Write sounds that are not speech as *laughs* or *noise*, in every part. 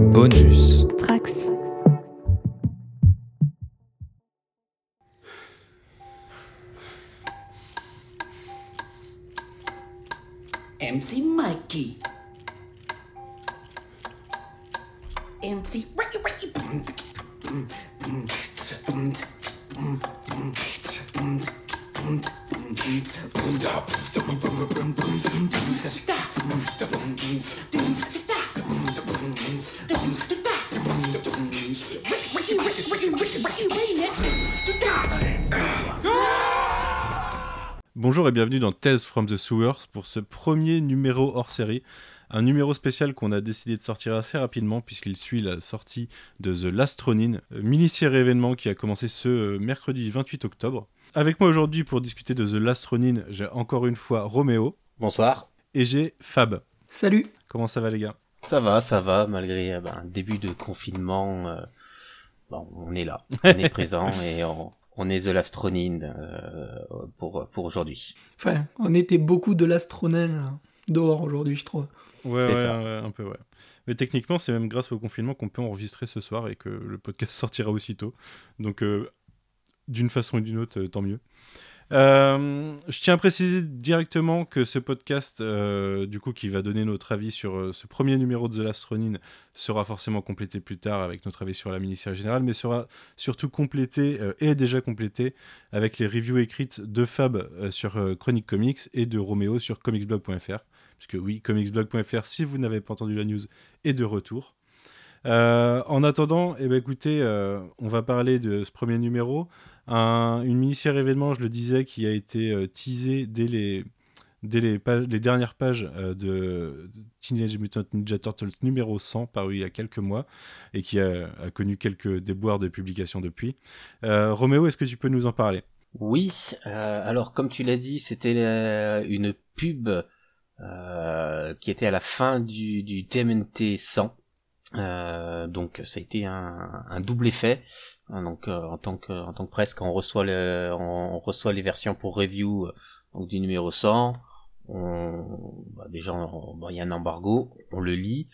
Bonus. Tales from the Sewers pour ce premier numéro hors série. Un numéro spécial qu'on a décidé de sortir assez rapidement puisqu'il suit la sortie de The Last Ronin, euh, mini-série événement qui a commencé ce euh, mercredi 28 octobre. Avec moi aujourd'hui pour discuter de The Last Ronin, j'ai encore une fois Roméo Bonsoir. et j'ai Fab. Salut. Comment ça va les gars? Ça va, ça va, malgré euh, ben, un début de confinement. euh, bon, on est là, on est *laughs* présent et on, on est The Lastronine euh, pour, pour aujourd'hui. Enfin, on était beaucoup de l'astronel dehors aujourd'hui, je trouve. Ouais, C'est ouais, ça. ouais, un peu ouais. Mais techniquement, c'est même grâce au confinement qu'on peut enregistrer ce soir et que le podcast *laughs* sortira aussitôt. Donc, euh, d'une façon ou d'une autre, euh, tant mieux. Euh, je tiens à préciser directement que ce podcast, euh, du coup, qui va donner notre avis sur euh, ce premier numéro de The Last Ronin, sera forcément complété plus tard avec notre avis sur la mini-série générale, mais sera surtout complété et déjà complété avec les reviews écrites de Fab sur Chronique Comics et de Roméo sur comicsblog.fr. Puisque oui, comicsblog.fr, si vous n'avez pas entendu la news, est de retour. En attendant, eh ben, écoutez, on va parler de ce premier numéro. Un- une mini-série événement, je le disais, qui a été euh, teasée dès les, dernières pages euh, de Teenage Mutant Ninja Turtles numéro 100, paru il y a quelques mois, et qui a, connu quelques déboires de publication depuis. Euh, Roméo, est-ce que tu peux nous en parler? Oui, alors comme tu l'as dit, c'était une pub qui était à la fin du, du TMNT 100. Euh, donc ça a été un, un double effet. Hein, Donc euh, en tant que en tant que presse, quand on reçoit le, on, reçoit les versions pour review euh, donc du numéro 100, on, bah, déjà il y a un embargo, on le lit,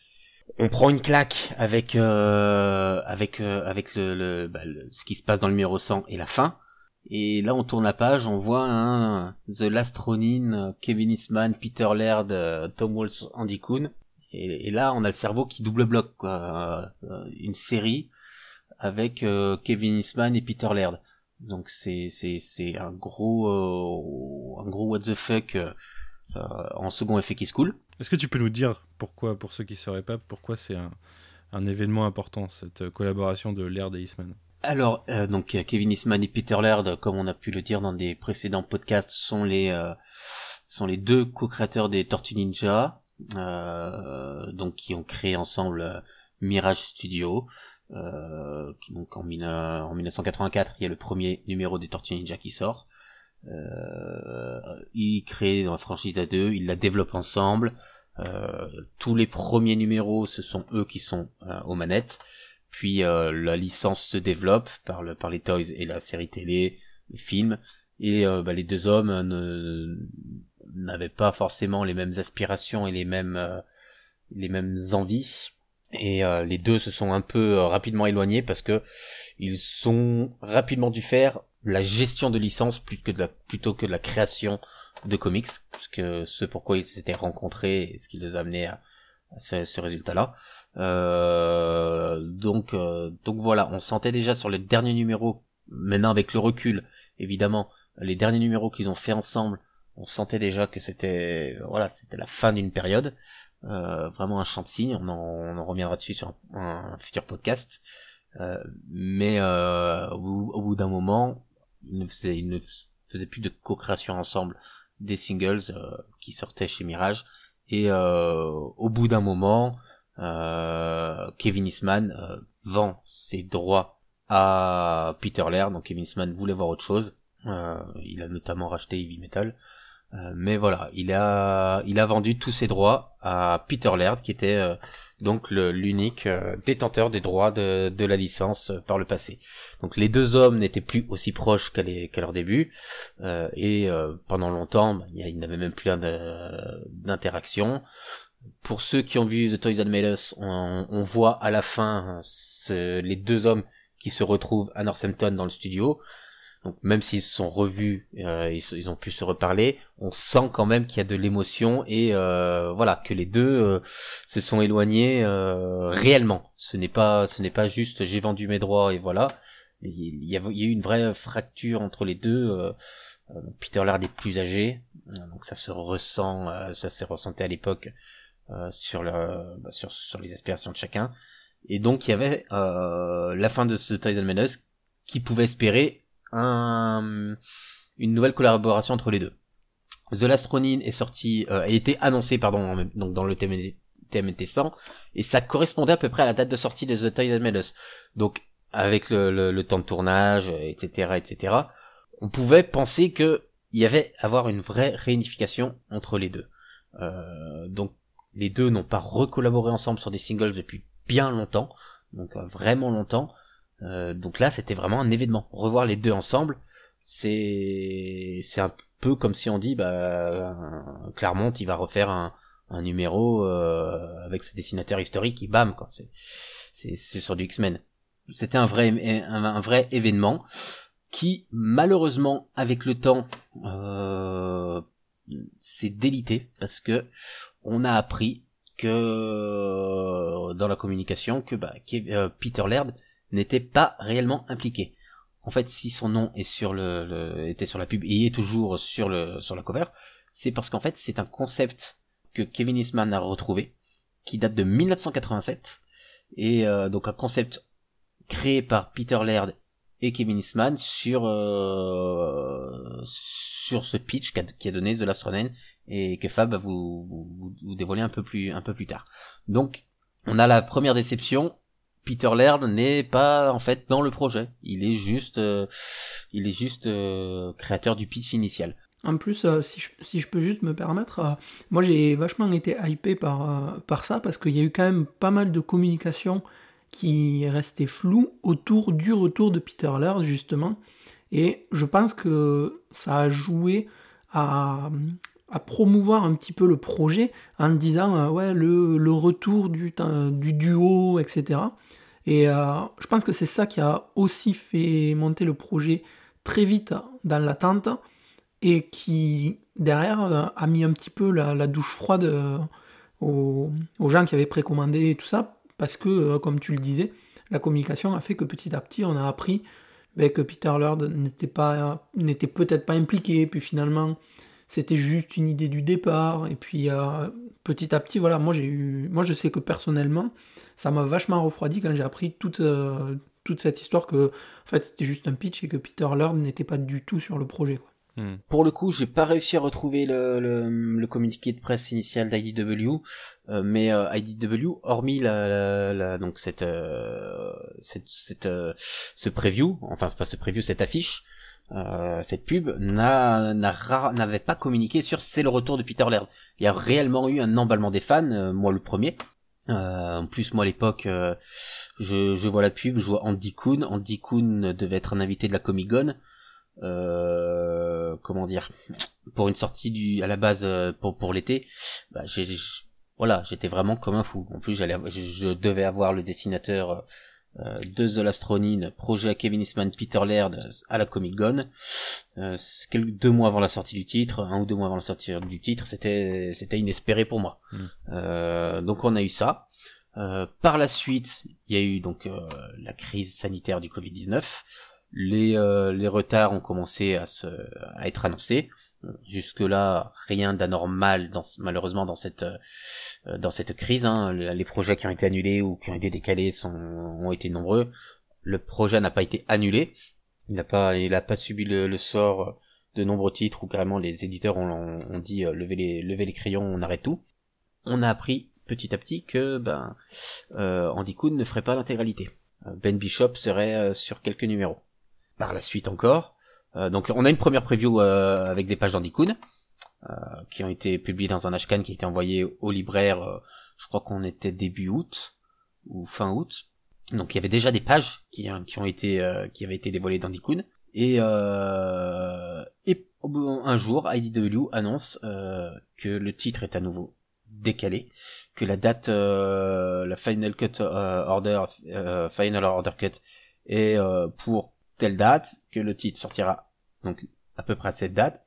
on prend une claque avec euh, avec euh, avec le, le, bah, le- ce qui se passe dans le numéro 100 et la fin. Et là, on tourne la page, on voit un The Last Ronin, Kevin Eastman, Peter Laird, Tom Waltz, Andy Kuhn. Et, et là, on a le cerveau qui double bloque, quoi. Euh, euh, une série avec euh, Kevin Eastman et Peter Laird. Donc c'est c'est c'est un gros un gros what the fuck en second effet qui se coule. Est-ce que tu peux nous dire pourquoi, pour ceux qui sauraient pas, pourquoi c'est un, un événement important, cette collaboration de Laird et Eastman? Alors, euh, donc Kevin Eastman et Peter Laird, comme on a pu le dire dans des précédents podcasts, sont les euh, sont les deux co-créateurs des Tortues Ninja, donc qui ont créé ensemble euh, Mirage Studio. Euh, donc en, mille- en 1984, il y a le premier numéro des Tortues Ninja qui sort. Euh, ils créent la franchise à deux, ils la développent ensemble. Euh, tous les premiers numéros, ce sont eux qui sont euh, aux manettes. Puis euh, la licence se développe par, par les toys et la série télé, le film. Et euh, bah, les deux hommes euh, n'avaient pas forcément les mêmes aspirations et les mêmes euh, les mêmes envies. Et euh, les deux se sont un peu euh, rapidement éloignés parce que ils sont rapidement dû faire la gestion de licence plutôt que de la, plutôt que de la création de comics, puisque ce pourquoi ils s'étaient rencontrés et ce qui les a amenés à, à ce, ce résultat-là. Euh, donc, euh, donc voilà, on sentait déjà sur les derniers numéros, maintenant avec le recul, évidemment, les derniers numéros qu'ils ont fait ensemble, on sentait déjà que c'était, voilà, c'était la fin d'une période. Euh, vraiment un champ de signe. On en, on en reviendra dessus sur un, futur podcast. Euh, mais euh, au, bout- d'un moment, ils ne faisaient, plus de co-création ensemble des singles qui sortaient chez Mirage. Et au bout d'un moment, Kevin Eastman vend ses droits à Peter Laird. Donc Kevin Eastman voulait voir autre chose. Il a notamment racheté Heavy Metal. Euh, mais voilà, il a, il a vendu tous ses droits à Peter Laird, qui était euh, donc l'unique euh, détenteur des droits de, de la licence euh, par le passé. Donc les deux hommes n'étaient plus aussi proches qu'à leur début, et pendant longtemps, bah, il y a- il n'avait même plus d'interaction. pour ceux qui ont vu The Toys That Made on, voit à la fin les deux hommes qui se retrouvent à Northampton dans le studio. Donc même s'ils se sont revus, euh, ils, se- ont pu se reparler, on sent quand même qu'il y a de l'émotion et euh, voilà que les deux euh, se sont éloignés euh, réellement. Ce n'est pas, ce n'est pas juste j'ai vendu mes droits et voilà. Il y a, eu une vraie fracture entre les deux. euh, euh, Peter Laird est plus âgé, donc ça se ressent, ça s'est ressenti à l'époque sur le, bah, sur sur les aspirations de chacun. Et donc il y avait la fin de ce Titan Menace qui pouvait espérer un, une nouvelle collaboration entre les deux. The Last Ronin est sorti, euh, a été annoncé pardon donc dans le TMNT, TMNT 100 et ça correspondait à peu près à la date de sortie de The Titan Menace. Donc avec le, le, le temps de tournage, euh, etc., etc., on pouvait penser que il y avait avoir une vraie réunification entre les deux. Euh, donc les deux n'ont pas recollaboré ensemble sur des singles depuis bien longtemps, donc euh, vraiment longtemps. Euh, donc là, c'était vraiment un événement. Revoir les deux ensemble, c'est c'est un peu comme si on dit, bah euh, Claremont, il va refaire un, un numéro euh, avec ses dessinateurs historiques, et bam, quoi. C'est c'est sur du X-Men. C'était un vrai un, vrai événement qui malheureusement avec le temps euh, s'est délité parce que on a appris que dans la communication que bah, euh, Peter Laird n'était pas réellement impliqué. En fait, si son nom est sur le, le- était sur la pub et est toujours sur le sur la cover, c'est parce qu'en fait c'est un concept que Kevin Eastman a retrouvé qui date de 1987 et euh, donc un concept créé par Peter Laird et Kevin Eastman sur euh, sur ce pitch qu'a a donné The Last et que Fab va vous, vous- vous dévoiler un peu plus un peu plus tard. Donc on a la première déception. Peter Laird n'est pas en fait dans le projet. Il est juste euh, il est juste euh, créateur du pitch initial. En plus, euh, si, je, si je peux juste me permettre, moi j'ai vachement été hypé par, par ça parce qu'il y a eu quand même pas mal de communication qui restait floue autour du retour de Peter Laird justement. Et je pense que ça a joué à, à promouvoir un petit peu le projet en disant ouais le, le retour du, du duo, etc. Et euh, je pense que c'est ça qui a aussi fait monter le projet très vite dans l'attente et qui derrière euh, a mis un petit peu la, douche froide euh, aux, gens qui avaient précommandé et tout ça, parce que, comme tu le disais, la communication a fait que petit à petit on a appris ben, que Peter Laird n'était n'était peut-être pas impliqué, puis finalement c'était juste une idée du départ, et puis euh, petit à petit, voilà, moi j'ai eu, moi je sais que personnellement, ça m'a vachement refroidi quand j'ai appris toute, euh, toute cette histoire que, fait, c'était juste un pitch et que Peter Laird n'était pas du tout sur le projet. Hmm. Pour le coup, j'ai pas réussi à retrouver le, le, le communiqué de presse initial d'IDW, euh, mais euh, IDW, hormis la, la- la- donc cette, euh, cette, cette, euh, ce preview, enfin pas ce preview, cette affiche, euh, cette pub n'avait pas communiqué sur c'est le retour de Peter Laird. Il y a réellement eu un emballement des fans, euh, moi le premier. Euh, en plus, moi à l'époque, euh, je, je vois la pub, je vois Andy Kuhn. Andy Kuhn devait être un invité de la Comic Con. Euh, comment dire Pour une sortie du à la base euh, pour pour l'été, bah, j'ai voilà, j'étais vraiment comme un fou. En plus, j'allais, je, je devais avoir le dessinateur euh, de The Last Ronin, projet à Kevin Eastman, Peter Laird euh, à la Comic Con. Euh, quelques deux mois avant la sortie du titre, un ou deux mois avant la sortie du titre, c'était c'était inespéré pour moi. Mm. Euh, donc on a eu ça. Euh, par la suite, il y a eu donc euh, la crise sanitaire du Covid-19. Les, euh, les retards ont commencé à, se, à être annoncés. Jusque là, rien d'anormal dans, malheureusement dans cette euh, dans cette crise. hein. Le- Les projets qui ont été annulés ou qui ont été décalés sont, ont été nombreux. Le projet n'a pas été annulé. Il n'a pas pas subi le, sort de nombreux titres où carrément les éditeurs ont, dit euh, levez les levez les crayons, on arrête tout. On a appris petit à petit que ben euh, Andy ne ferait pas l'intégralité. Ben Bishop serait sur quelques numéros. Par la suite encore, euh, donc on a une première preview euh, avec des pages d'Andy Kuhn euh, qui ont été publiées dans un ashcan qui a été envoyé au libraire. euh, je crois qu'on était début août ou fin août. Donc il y avait déjà des pages qui, hein, qui ont été euh, qui avaient été dévoilées d'Andy Kuhn. Et et un jour, IDW annonce que le titre est à nouveau décalé, que la date, euh, la final cut order, euh, final order cut est pour telle date, que le titre sortira donc à peu près à cette date,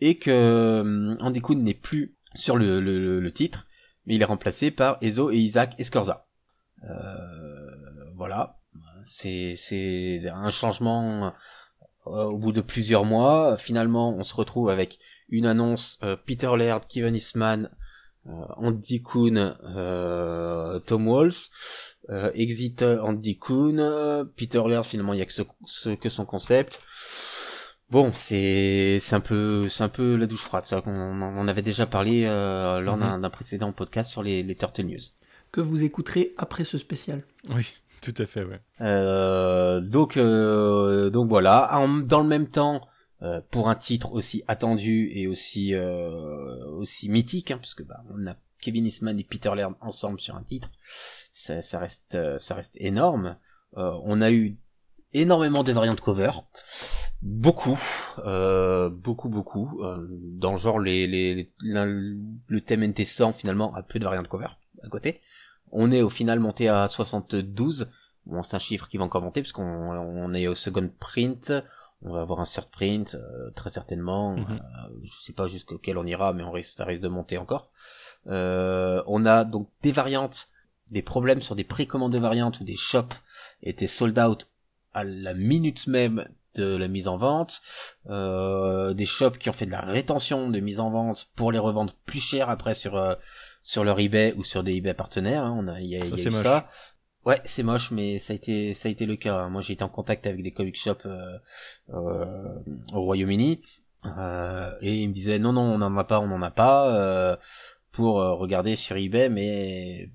et que euh, Andy Kuhn n'est plus sur le, le, titre, mais il est remplacé par Ezo et Isaac Escorza. Euh, voilà, c'est c'est un changement euh, au bout de plusieurs mois. Finalement, on se retrouve avec une annonce Peter Laird, Kevin Eastman, Andy Kuhn, euh, Tom Walsh, euh, exit euh, Andy Kuhn, euh, Peter Laird finalement il y a que, ce, ce- que son concept. Bon, c'est c'est un peu c'est un peu la douche froide. Ça, on, on avait déjà parlé euh, lors Mhm. d'un d'un précédent podcast sur les, les Turtle News. Que vous écouterez après ce spécial. Oui, tout à fait, ouais. Euh, donc euh, donc voilà. En- dans le même temps, euh, pour un titre aussi attendu et aussi euh, aussi mythique, hein, parce que bah, on a Kevin Eastman et Peter Laird ensemble sur un titre, ça, ça reste euh, ça reste énorme. Euh, on a eu énormément de variantes cover, beaucoup, euh, beaucoup beaucoup. euh, dans genre les les, les- le thème NT100 finalement a peu de variantes cover à côté. On est au final monté à 72. Bon, c'est un chiffre qui va encore monter parce qu'on on est au second print. On va avoir un third print, euh, très certainement. Mhm. Euh, je sais pas jusqu'auquel on ira, mais on risque, ça risque de monter encore. Euh, on a donc des variantes, des problèmes sur des précommandes de variantes où des shops étaient sold out à la minute même de la mise en vente. Euh, des shops qui ont fait de la rétention de mise en vente pour les revendre plus cher après sur euh, sur leur eBay ou sur des eBay partenaires. hein. On a, il y a, Ça, il y a c'est eu ça. Ouais, c'est moche, mais ça a été ça a été le cas. Moi, j'ai été en contact avec des comic shops euh, euh, au Royaume-Uni euh, et ils me disaient non non on n'en a pas, on n'en a pas euh, pour euh, regarder sur eBay, mais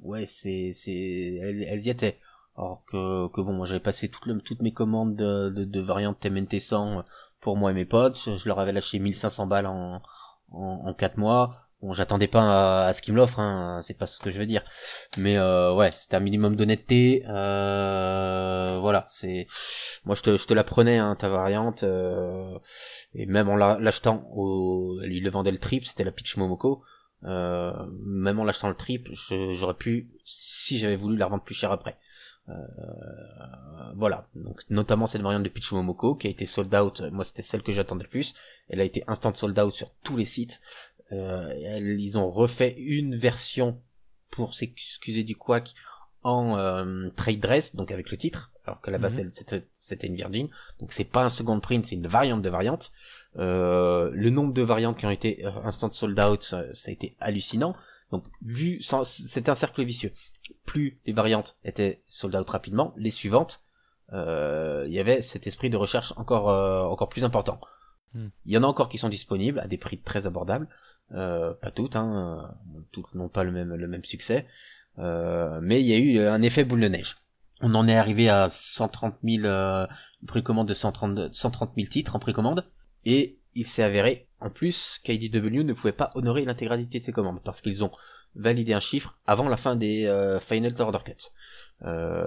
ouais c'est c'est elles, elles y étaient. Alors que, que bon, moi j'avais passé toutes, le- toutes mes commandes de, de, variantes TMNT 100 pour moi et mes potes. Je, je leur avais lâché 1500 balles en, en, en 4 mois. Bon, j'attendais pas à, ce qu'ils me l'offrent, hein, c'est pas ce que je veux dire. Mais euh, ouais, c'était un minimum d'honnêteté. Euh, voilà, c'est moi je te, je te la prenais hein, ta variante euh, et même en la- l'achetant au, lui le vendait le trip, c'était la Pitch Momoko. Euh, même en l'achetant le trip, j'aurais pu, si j'avais voulu, la revendre plus cher après. Euh, voilà, donc notamment cette variante de Pitch Momoko qui a été sold out. Moi, c'était celle que j'attendais le plus. Elle a été instant sold out sur tous les sites. Euh, ils ont refait une version pour s'excuser du quack en euh, trade dress, donc avec le titre, alors que la base elle, c'était une Virgin. Donc c'est pas un second print, c'est une variante de variante. Euh, le nombre de variantes qui ont été instant sold out, ça, ça a été hallucinant. Donc vu, c'était un cercle vicieux. Plus les variantes étaient sold out rapidement, les suivantes, euh, il y avait cet esprit de recherche encore euh, encore plus important. Hmm. Il y en a encore qui sont disponibles à des prix très abordables, euh, pas toutes, hein, euh, toutes n'ont pas le même succès, euh, mais il y a eu un effet boule de neige. On en est arrivé à 130 000 euh, une précommande de 130 130 000 titres en précommande, et il s'est avéré en plus qu'IDW ne pouvait pas honorer l'intégralité de ses commandes parce qu'ils ont validé un chiffre avant la fin des Final Order Cuts.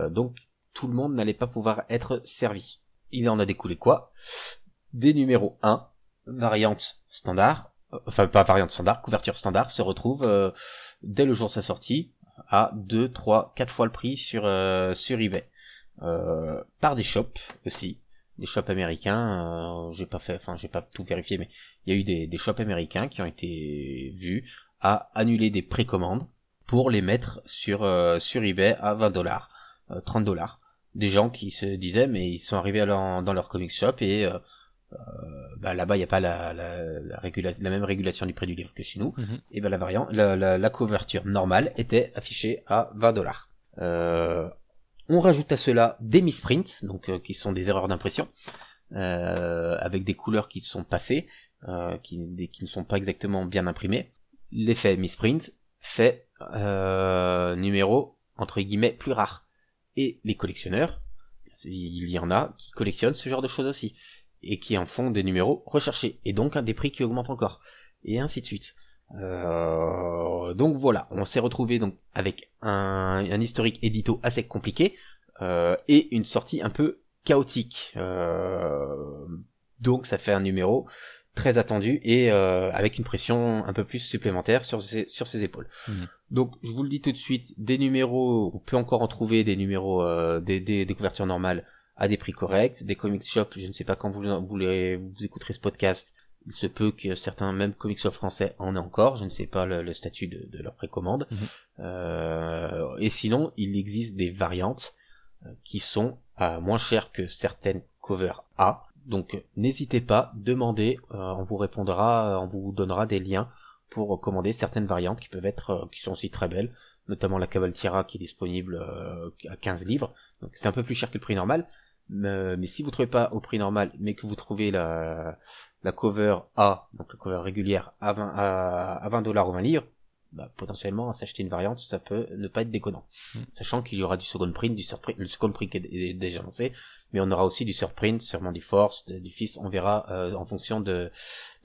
Donc tout le monde n'allait pas pouvoir être servi. Il en a découlé quoi? Des numéros 1, variante standard, enfin pas variante standard, couverture standard, se retrouve euh, dès le jour de sa sortie à 2, 3, 4 fois le prix sur, euh, sur eBay. Euh, par des shops aussi, des shops américains, euh, j'ai pas fait, enfin j'ai pas tout vérifié, mais il y a eu des, des shops américains qui ont été vus à annuler des précommandes pour les mettre sur, sur eBay à 20 dollars, 30 dollars. Des gens qui se disaient mais ils sont arrivés à dans leur comic shop et bah, là-bas il n'y a pas la, la, la, régula- la même régulation du prix du livre que chez nous. Mhm. Et ben la variante, la, la, la couverture normale était affichée à 20 dollars. Euh, on rajoute à cela des misprints, donc euh, qui sont des erreurs d'impression, euh, avec des couleurs qui sont passées, euh, qui, des- qui ne sont pas exactement bien imprimées. L'effet misprint fait euh, numéro entre guillemets plus rare. Et les collectionneurs, il y en a qui collectionnent ce genre de choses aussi et qui en font des numéros recherchés et donc un des prix qui augmente encore et ainsi de suite. Euh, donc voilà, on s'est retrouvé donc avec un, un historique édito assez compliqué euh, et une sortie un peu chaotique. Euh, donc ça fait un numéro très attendu et euh, avec une pression un peu plus supplémentaire sur ses, sur ses épaules. Mhm. Donc je vous le dis tout de suite, des numéros, on peut encore en trouver des numéros, euh, des, des, des couvertures normales à des prix corrects, des comic shops, je ne sais pas quand vous, vous, les- vous écouterez ce podcast, il se peut que certains, même comic shops français, en aient encore, je ne sais pas le, le statut de, de leur précommande. Mhm. Euh, et sinon, il existe des variantes euh, qui sont à moins cher que certaines covers A. Donc euh, n'hésitez pas, demandez, euh, on vous répondra, euh, on vous donnera des liens pour commander certaines variantes qui peuvent être, euh, qui sont aussi très belles, notamment la Cavaltiera qui est disponible euh, à 15 livres. Donc c'est un peu plus cher que le prix normal, mais, mais si vous trouvez pas au prix normal, mais que vous trouvez la, la cover A, donc la cover régulière à 20 à, à 20 dollars ou 20 livres, bah, potentiellement à s'acheter une variante, ça peut ne pas être déconnant. Mm. Sachant qu'il y aura du second print, du surprint, le second print est, est déjà lancé, mais on aura aussi du surprint, sûrement du force, de- du fils, on verra euh, en fonction de,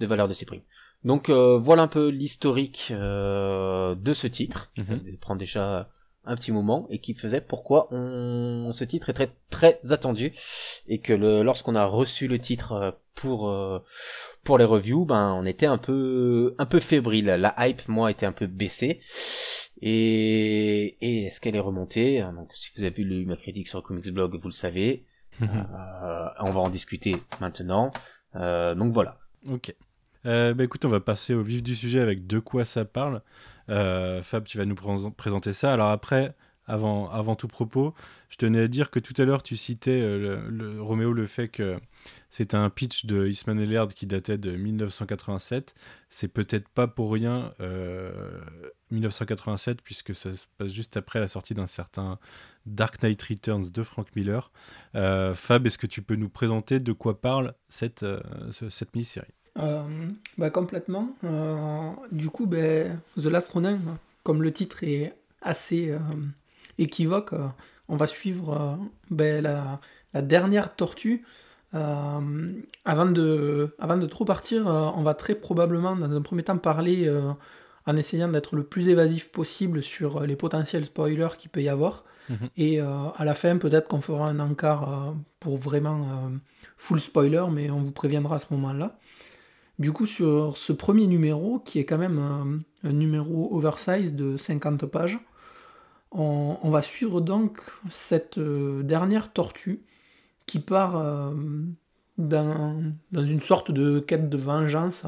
de valeur de ces primes. Donc euh, voilà un peu l'historique euh, de ce titre, qui Mhm. ça prend déjà un petit moment et qui faisait pourquoi on ce titre est très très attendu et que le lorsqu'on a reçu le titre euh, pour euh, pour les reviews ben on était un peu un peu fébrile la hype moi était un peu baissée et et est-ce qu'elle est remontée? Donc si vous avez lu ma critique sur Comics Blog vous le savez Mhm. Euh, on va en discuter maintenant Euh, donc voilà Ok. Bah écoute, on va passer au vif du sujet avec de quoi ça parle. Euh, Fab, tu vas nous pré- présenter ça. Alors après, avant, avant tout propos, je tenais à dire que tout à l'heure, tu citais, euh, le, Roméo, le fait que c'était un pitch de Eastman et Laird qui datait de 1987. C'est peut-être pas pour rien euh, 1987, puisque ça se passe juste après la sortie d'un certain Dark Knight Returns de Frank Miller. Euh, Fab, est-ce que tu peux nous présenter de quoi parle cette, euh, ce- cette mini-série? Euh, bah, complètement. Euh, du coup, ben, The Last Ronin, comme le titre est assez euh, équivoque, euh, on va suivre euh, ben, la, la dernière tortue. Euh, avant, de, avant de trop partir, euh, on va très probablement, dans un premier temps, parler euh, en essayant d'être le plus évasif possible sur les potentiels spoilers qu'il peut y avoir. Mhm. Et euh, à la fin, peut-être qu'on fera un encart euh, pour vraiment euh, full spoiler, mais on vous préviendra à ce moment-là. Du coup, sur ce premier numéro, qui est quand même un, numéro oversize de 50 pages, on, va suivre donc cette euh, dernière tortue qui part euh, dans, une sorte de quête de vengeance.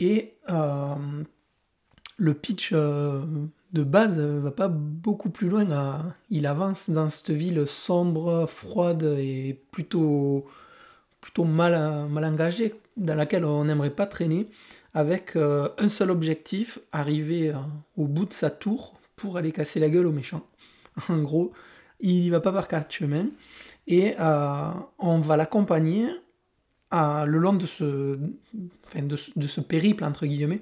Et euh, le pitch de base euh, va pas beaucoup plus loin. il avance dans cette ville sombre, froide et plutôt, plutôt mal engagée, dans laquelle on n'aimerait pas traîner, avec euh, un seul objectif, arriver euh, au bout de sa tour pour aller casser la gueule aux méchants. *laughs* En gros, il y va pas par quatre chemins. Et euh, on va l'accompagner le long de ce, enfin, de, ce- de ce périple, entre guillemets,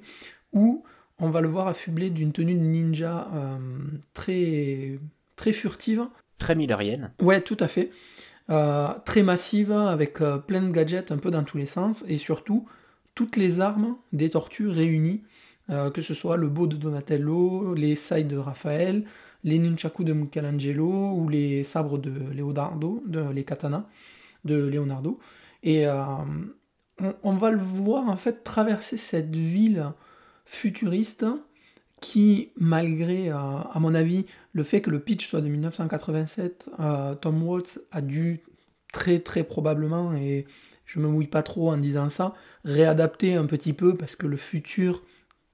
où on va le voir affublé d'une tenue de ninja très, très furtive. très millerienne Ouais, tout à fait. Euh, très massive, avec euh, plein de gadgets un peu dans tous les sens, et surtout toutes les armes des tortues réunies, euh, que ce soit le beau de Donatello, les sailles de Raphaël, les nunchaku de Michelangelo ou les sabres de Leonardo, de, les katanas de Leonardo. Et on, on va le voir en fait traverser cette ville futuriste qui, malgré, euh, à mon avis, le fait que le pitch soit de 1987, euh, Tom Waltz a dû très très probablement, et je me mouille pas trop en disant ça, réadapter un petit peu parce que le futur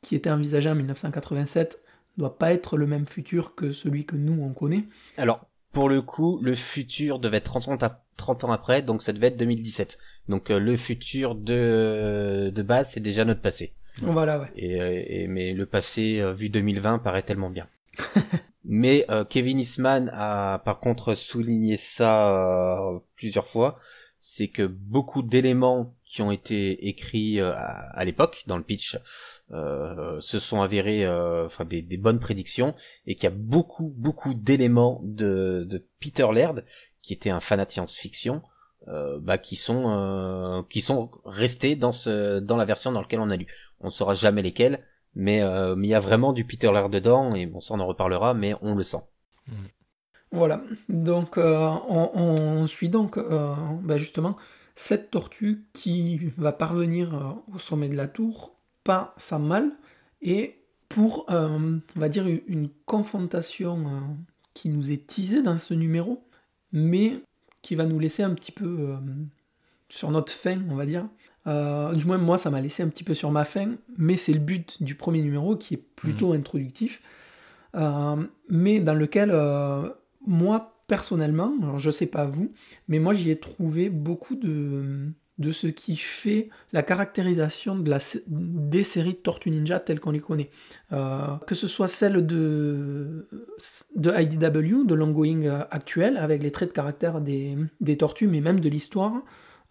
qui était envisagé en 1987 doit pas être le même futur que celui que nous on connaît. Alors, pour le coup, le futur devait être 30 ans, ap- 30 ans après, donc ça devait être 2017. Donc euh, le futur de, de base, c'est déjà notre passé. Voilà, ouais. Et, euh, et- mais le passé euh, vu 2020 paraît tellement bien. *laughs* mais euh, Kevin Eastman a par contre souligné ça euh, plusieurs fois, c'est que beaucoup d'éléments qui ont été écrits euh, à, l'époque dans le pitch euh, se sont avérés, enfin des, des bonnes prédictions, et qu'il y a beaucoup beaucoup d'éléments de, de Peter Laird, qui était un fanat de science-fiction, euh, bah, qui sont euh, qui sont restés dans ce dans la version dans laquelle on a lu. On ne saura jamais lesquels, mais euh, mais il y a vraiment du Peter Laird dedans, et bon ça on en reparlera, mais on le sent. Voilà, donc euh, on, on suit donc euh, bah, justement cette tortue qui va parvenir euh, au sommet de la tour, pas sans mal, et pour, euh, on va dire, une confrontation euh, qui nous est teasée dans ce numéro, mais qui va nous laisser un petit peu euh, sur notre fin, on va dire. Euh, du moins, moi, ça m'a laissé un petit peu sur ma fin, mais c'est le but du premier numéro qui est plutôt introductif, euh, mais dans lequel, euh, moi, personnellement, alors je sais pas vous, mais moi, j'y ai trouvé beaucoup de, de ce qui fait la caractérisation de la, des séries de Tortue Ninja telles qu'on les connaît. Que ce soit celle de, de IDW, de l'ongoing actuel, avec les traits de caractère des, des tortues, mais même de l'histoire,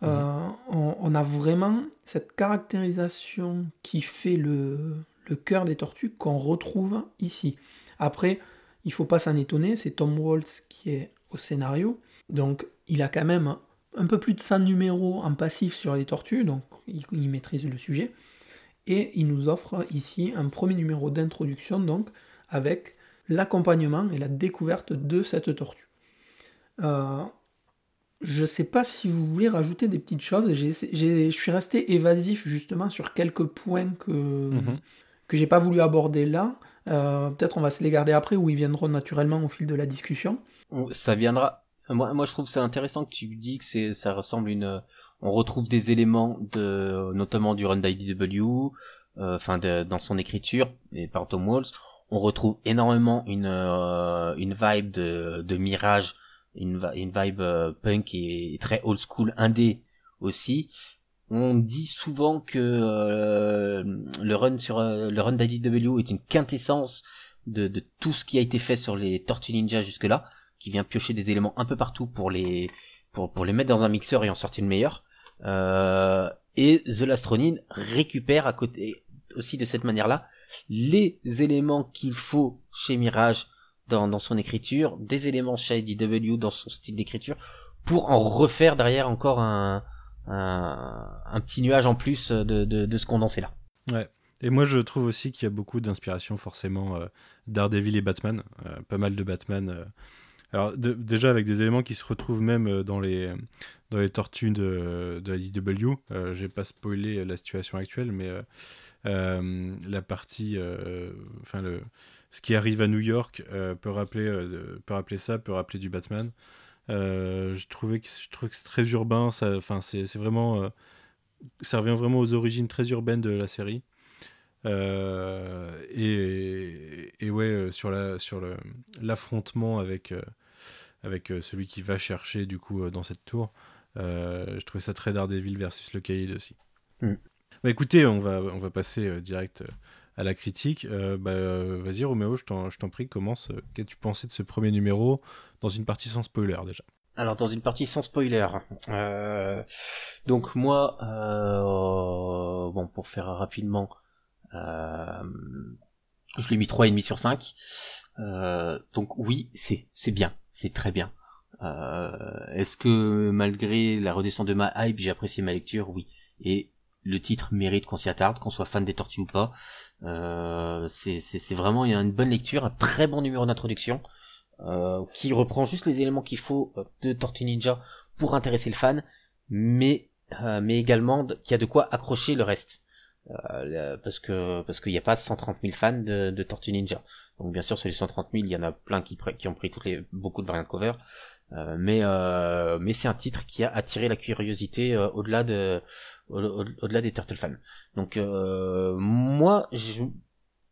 euh, on, a vraiment cette caractérisation qui fait le, cœur des tortues qu'on retrouve ici. Après, il faut pas s'en étonner, c'est Tom Waltz qui est au scénario, donc il a quand même un peu plus de 100 numéros en passif sur les tortues, donc il, il maîtrise le sujet. Et il nous offre ici un premier numéro d'introduction, donc avec l'accompagnement et la découverte de cette tortue. Euh, je ne sais pas si vous voulez rajouter des petites choses. Je suis resté évasif justement sur quelques points que, Mhm. que j'ai pas voulu aborder là. Euh, Peut-être on va se les garder après ou ils viendront naturellement au fil de la discussion. On- Ça viendra. Moi, moi, je trouve ça intéressant que tu dis que c'est, ça ressemble une. On retrouve des éléments de, notamment du run d'IDW, euh, enfin de, dans son écriture et par Tom Waltz. On retrouve énormément une euh, une vibe de, de Mirage, une, une vibe euh, punk et, très old school indé aussi. On dit souvent que euh, le run sur euh, le run d'IDW est une quintessence de, de tout ce qui a été fait sur les Tortues Ninja jusque-là qui vient piocher des éléments un peu partout pour les pour, pour les mettre dans un mixeur et en sortir le meilleur. Euh, et The Last Ronin récupère à côté aussi de cette manière-là les éléments qu'il faut chez Mirage dans, son écriture, des éléments chez IDW dans son style d'écriture, pour en refaire derrière encore un, un, petit nuage en plus de, de, de ce condensé là. Ouais. Et moi, je trouve aussi qu'il y a beaucoup d'inspiration, forcément, euh, Daredevil et Batman. Euh, pas mal de Batman. euh. Alors, déjà, avec des éléments qui se retrouvent même euh, dans les, dans les tortues de, de la DW. Euh, je vais pas spoiler la situation actuelle, mais la partie. Enfin, le. Ce qui arrive à New York euh, peut, rappeler, euh, peut rappeler ça, peut rappeler du Batman. Euh, je, trouvais que, je trouve que c'est très urbain, c'est c'est vraiment, ça revient vraiment aux origines très urbaines de la série. Euh, et, et ouais, sur la sur le l'affrontement avec euh, avec celui qui va chercher du coup dans cette tour, euh, je trouvais ça très Daredevil versus le Caïd aussi. Mm. Bah écoutez, on va on va passer direct à la critique. Euh, bah, euh, vas-y Roméo, je t'en prie, commence. Qu'as-tu pensé de ce premier numéro dans une partie sans spoiler déjà? Alors dans une partie sans spoiler. Euh, donc moi, euh, bon pour faire rapidement, euh, je l'ai mis 3,5 sur 5. Euh, donc oui, c'est c'est bien, c'est très bien. Euh, Est-ce que malgré la redescente de ma hype, j'ai apprécié ma lecture? Oui. Et le titre mérite qu'on s'y attarde, qu'on soit fan des tortues ou pas. Euh, c'est vraiment une bonne lecture, un très bon numéro d'introduction euh, qui reprend juste les éléments qu'il faut euh, de Tortue Ninja pour intéresser le fan, mais euh, mais également y a de quoi accrocher le reste. Euh, parce que parce qu'il n'y a pas 130 000 fans de, Tortue Ninja. Donc bien sûr, sur les 130 000, il y en a plein qui, qui ont pris toutes les beaucoup de variantes cover. Euh, mais mais c'est un titre qui a attiré la curiosité au-delà de au- au- au-delà des Turtle fans. Donc euh, moi, je,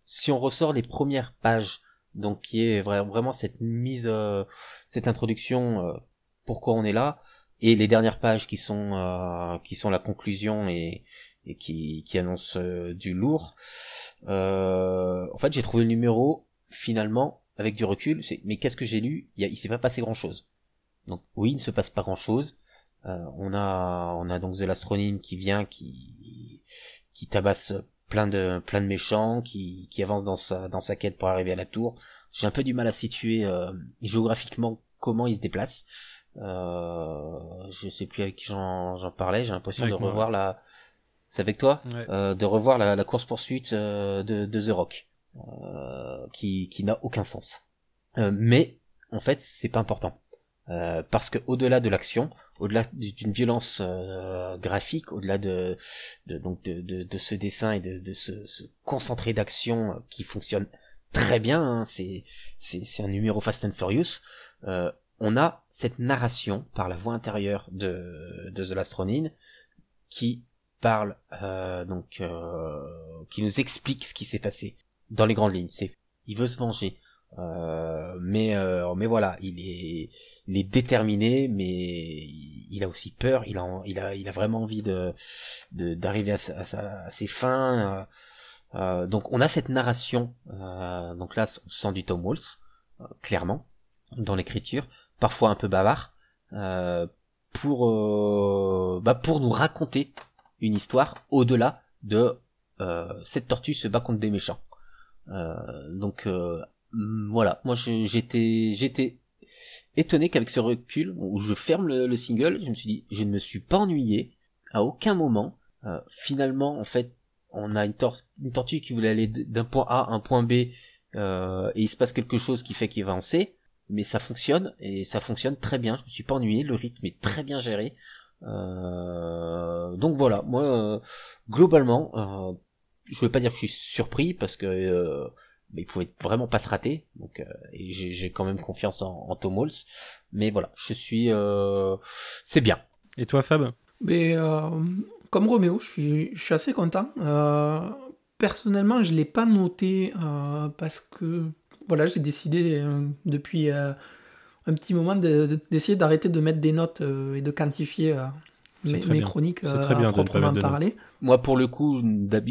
si on ressort les premières pages, donc qui est vra- vraiment cette mise, euh, cette introduction, euh, pourquoi on est là, et les dernières pages qui sont euh, qui sont la conclusion et, et qui qui annoncent euh, du lourd. Euh, en fait, j'ai trouvé le numéro finalement avec du recul. Mais qu'est-ce que j'ai lu? Il, il s'est pas passé grand chose. Donc oui, il ne se passe pas grand chose. On a on a donc The Last Ronin qui vient qui qui tabasse plein de plein de méchants qui qui avance dans sa dans sa quête pour arriver à la tour. J'ai un peu du mal à situer euh, géographiquement comment il se déplace. Euh, je sais plus avec qui j'en j'en parlais. J'ai l'impression de moi, revoir la. C'est avec toi? Ouais. euh, de revoir la, la course poursuite de, de The Rock, euh, qui qui n'a aucun sens. Euh, mais en fait, c'est pas important. Euh, parce que au-delà de l'action, au-delà d'une violence euh, graphique, au-delà de, de donc de, de, de, ce dessin et de, de ce, ce concentré d'action qui fonctionne très bien, hein, c'est c'est un numéro Fast and Furious. Euh, on a cette narration par la voix intérieure de, de The Last Ronin qui parle euh, donc euh, qui nous explique ce qui s'est passé dans les grandes lignes. C'est il veut se venger, euh, mais euh, mais voilà, il est il est déterminé, mais il a aussi peur. Il a il a il a vraiment envie de d'arriver à, à, ses fins. Euh, donc on a cette narration. donc là, on sent du Tom Waltz clairement dans l'écriture, parfois un peu bavard, pour bah pour nous raconter une histoire au-delà de cette tortue se bat contre des méchants. donc voilà, moi j'étais j'étais étonné qu'avec ce recul où je ferme le, single, je me suis dit je ne me suis pas ennuyé à aucun moment. Euh, finalement, en fait, on a une, une tortue qui voulait aller d'un point A à un point B euh, et il se passe quelque chose qui fait qu'il va en C, mais ça fonctionne et ça fonctionne très bien. Je me suis pas ennuyé, le rythme est très bien géré. Euh, donc voilà, moi globalement, je veux pas dire que je suis surpris parce que mais il pouvait vraiment pas se rater. Donc, euh, et j'ai quand même confiance en, en Tom Waltz. Mais voilà, je suis, euh, c'est bien. Et toi, Fab? Mais, euh, Comme Roméo, je suis, je suis assez content. Euh, personnellement, je l'ai pas noté euh, parce que voilà, j'ai décidé euh, depuis un petit moment d'essayer d'arrêter de mettre des notes et de quantifier mes, mes chroniques c'est très bien proprement parler. Moi, pour le coup,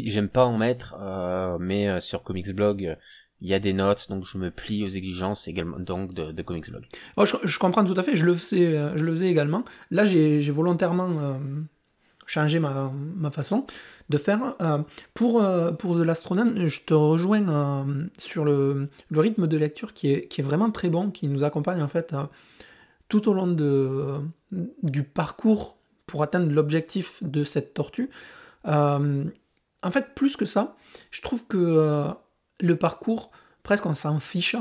j'aime pas en mettre, euh, mais euh, sur Comics Blog, il y a des notes, donc je me plie aux exigences également donc de, de Comics Blog. Oh, je, je, comprends tout à fait, je le faisais, euh, je le faisais également. Là, j'ai volontairement euh, changé ma, ma, façon de faire. Euh, pour, euh, pour The Last Ronin, je te rejoins euh, sur le, le, rythme de lecture qui est, qui est vraiment très bon, qui nous accompagne en fait tout au long de, du parcours pour atteindre l'objectif de cette tortue. Euh, en fait, plus que ça, je trouve que euh, le parcours, presque on s'en fiche,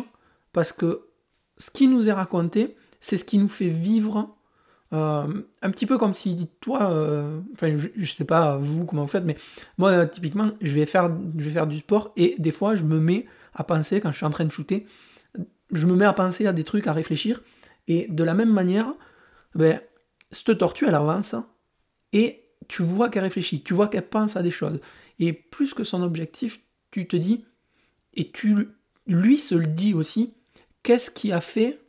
parce que ce qui nous est raconté, c'est ce qui nous fait vivre. Euh, un petit peu comme si toi, enfin je, je, sais pas vous comment vous faites, mais moi typiquement je vais faire, je vais faire du sport et des fois je me mets à penser quand je suis en train de shooter, je me mets à penser à des trucs, à réfléchir et de la même manière, ben, cette tortue elle avance et tu vois qu'elle réfléchit, tu vois qu'elle pense à des choses. Et plus que son objectif, tu te dis, et tu lui se le dis aussi, qu'est-ce qui a fait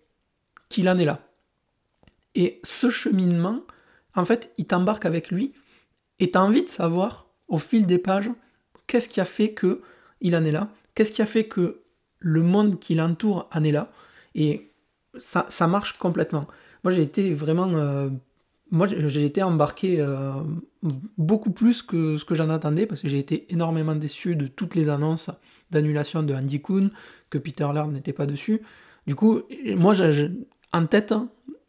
qu'il en est là? Et ce cheminement, en fait, il t'embarque avec lui, et tu as envie de savoir, au fil des pages, qu'est-ce qui a fait que il en est là, qu'est-ce qui a fait que le monde qui l'entoure en est là, et ça, ça marche complètement. Moi, j'ai été vraiment euh, moi j'ai été embarqué euh, beaucoup plus que ce que j'en attendais parce que j'ai été énormément déçu de toutes les annonces d'annulation de Andy Kuhn, que Peter Laird n'était pas dessus. Du coup, moi en tête,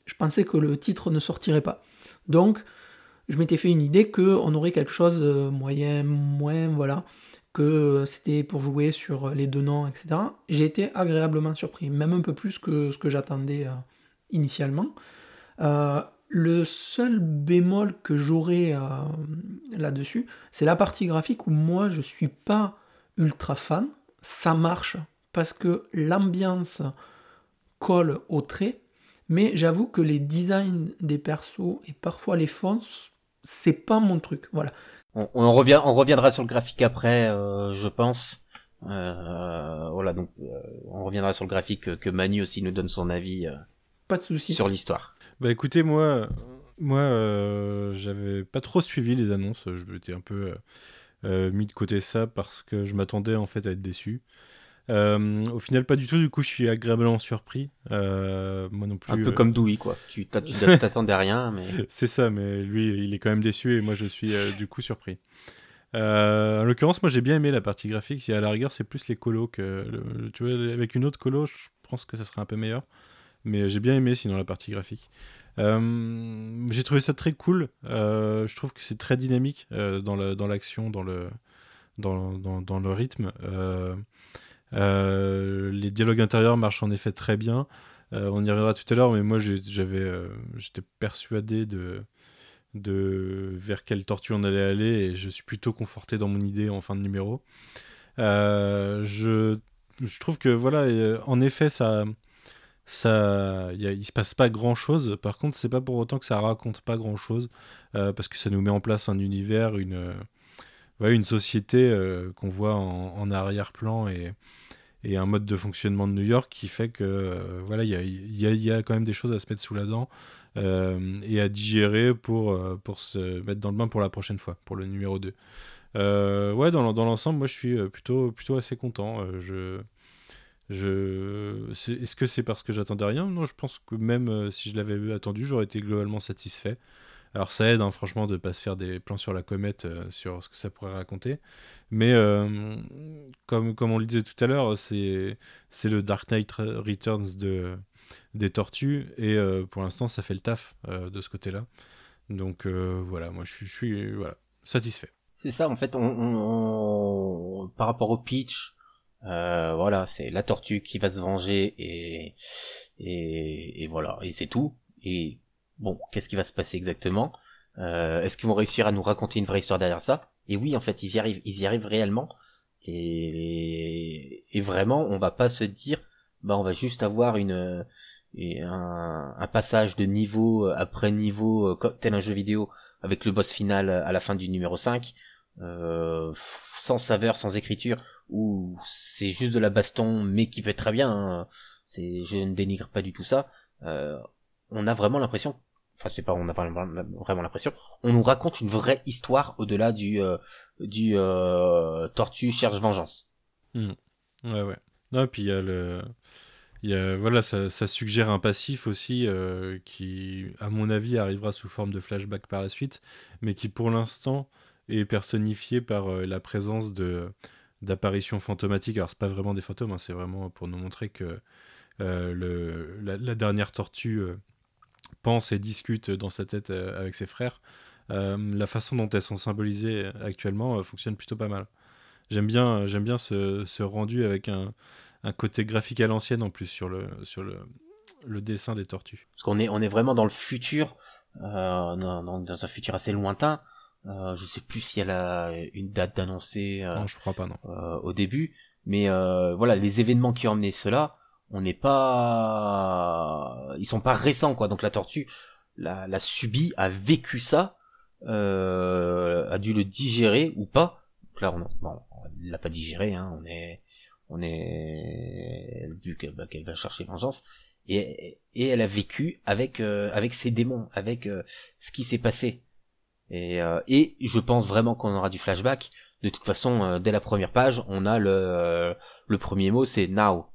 je pensais que le titre ne sortirait pas. Donc, je m'étais fait une idée qu'on aurait quelque chose de moyen, moins, voilà, que c'était pour jouer sur les deux noms, etc. J'ai été agréablement surpris, même un peu plus que ce que j'attendais euh, initialement. Euh, le seul bémol que j'aurais euh, là-dessus, c'est la partie graphique où moi je suis pas ultra fan. Ça marche parce que l'ambiance colle au trait, mais j'avoue que les designs des persos et parfois les fonds, c'est pas mon truc. Voilà. On, on, revient, on reviendra sur le graphique après, euh, je pense. Euh, voilà, donc euh, on reviendra sur le graphique que Manu aussi nous donne son avis. Pas de souci. Sur l'histoire. Bah écoutez, moi, moi euh, j'avais pas trop suivi les annonces. Je m'étais un peu euh, euh, mis de côté ça parce que je m'attendais en fait à être déçu. Euh, au final, pas du tout. Du coup, je suis agréablement surpris. Euh, moi non plus. Un peu comme Dewey, quoi. Tu *laughs* t'attendais à rien, mais. C'est ça, mais lui, il est quand même déçu et moi, je suis du coup surpris. en l'occurrence, moi, j'ai bien aimé la partie graphique. À la rigueur, c'est plus les colos que. Le... tu vois, avec une autre colo, je pense que ça serait un peu meilleur. Mais j'ai bien aimé sinon la partie graphique. Euh, j'ai trouvé ça très cool. Euh, je trouve que c'est très dynamique euh, dans l'action, dans, le, dans, dans, dans, le rythme. les dialogues intérieurs marchent en effet très bien. Euh, on y reviendra tout à l'heure, mais moi j'avais, euh, j'étais persuadé de, de vers quelle tortue on allait aller et je suis plutôt conforté dans mon idée en fin de numéro. Euh, je, je trouve que voilà, euh, en effet, ça, ça, y il se passe pas grand chose. Par contre, c'est pas pour autant que ça raconte pas grand chose parce que ça nous met en place un univers, une, euh, une société euh, qu'on voit en, arrière-plan et et un mode de fonctionnement de New York qui fait que euh, voilà il y a, y, y a quand même des choses à se mettre sous la dent euh, et à digérer pour, euh, pour se mettre dans le bain pour la prochaine fois pour le numéro 2 Euh, ouais dans, dans l'ensemble moi je suis euh, plutôt plutôt assez content Euh, je je est-ce que c'est parce que j'attendais rien? Non je pense que même euh, si je l'avais attendu j'aurais été globalement satisfait alors ça aide hein, franchement de pas se faire des plans sur la comète euh, sur ce que ça pourrait raconter mais euh, comme, comme on le disait tout à l'heure, c'est le Dark Knight Returns de, des tortues, et pour l'instant, ça fait le taf de ce côté-là. Donc voilà, moi je suis, voilà, satisfait. C'est ça, en fait, on- par rapport au pitch, euh, voilà, c'est la tortue qui va se venger et et, voilà, et c'est tout. Et bon, qu'est-ce qui va se passer exactement? Euh, Est-ce qu'ils vont réussir à nous raconter une vraie histoire derrière ça? Et oui, en fait, ils y arrivent, ils y arrivent réellement. Et, et vraiment, on va pas se dire, bah, on va juste avoir une un, un passage de niveau après niveau, euh, tel un jeu vidéo, avec le boss final à la fin du numéro 5, euh, sans saveur, sans écriture, ou c'est juste de la baston, mais qui fait très bien. hein. C'est, je ne dénigre pas du tout ça. Euh, on a vraiment l'impression, enfin c'est pas, on a vraiment l'impression, on nous raconte une vraie histoire au-delà du euh, du euh, tortue cherche vengeance. Ouais, ouais. Non, et puis il y a le. Y a, voilà, ça, ça suggère un passif aussi qui, à mon avis, arrivera sous forme de flashback par la suite, mais qui pour l'instant est personnifié par la présence de d'apparitions fantomatiques. Alors c'est pas vraiment des fantômes, hein, c'est vraiment pour nous montrer que euh, le, la, dernière tortue euh, pense et discute dans sa tête euh, avec ses frères. La façon dont elles sont symbolisées actuellement fonctionne plutôt pas mal. J'aime bien, j'aime bien ce, ce rendu avec un, un côté graphique à l'ancienne en plus sur le, sur le, le dessin des tortues. Parce qu'on est on est vraiment dans le futur, dans un futur assez lointain. Euh, je sais plus si elle a une date d'annoncer. euh, Non, je crois pas, non. euh, au début, mais euh, voilà, les événements qui ont amené cela, on n'est pas, ils sont pas récents quoi. Donc la tortue l'a, l'a subi, a vécu ça, euh, a dû le digérer ou pas. Donc là, on, bon, elle l'a pas digéré, hein, on est, on est vu bah, qu'elle va chercher vengeance. Et, et elle a vécu avec euh, avec ses démons, avec euh, ce qui s'est passé. Et, euh, et je pense vraiment qu'on aura du flashback. De toute façon, euh, dès la première page, on a le, euh, le premier mot, c'est now.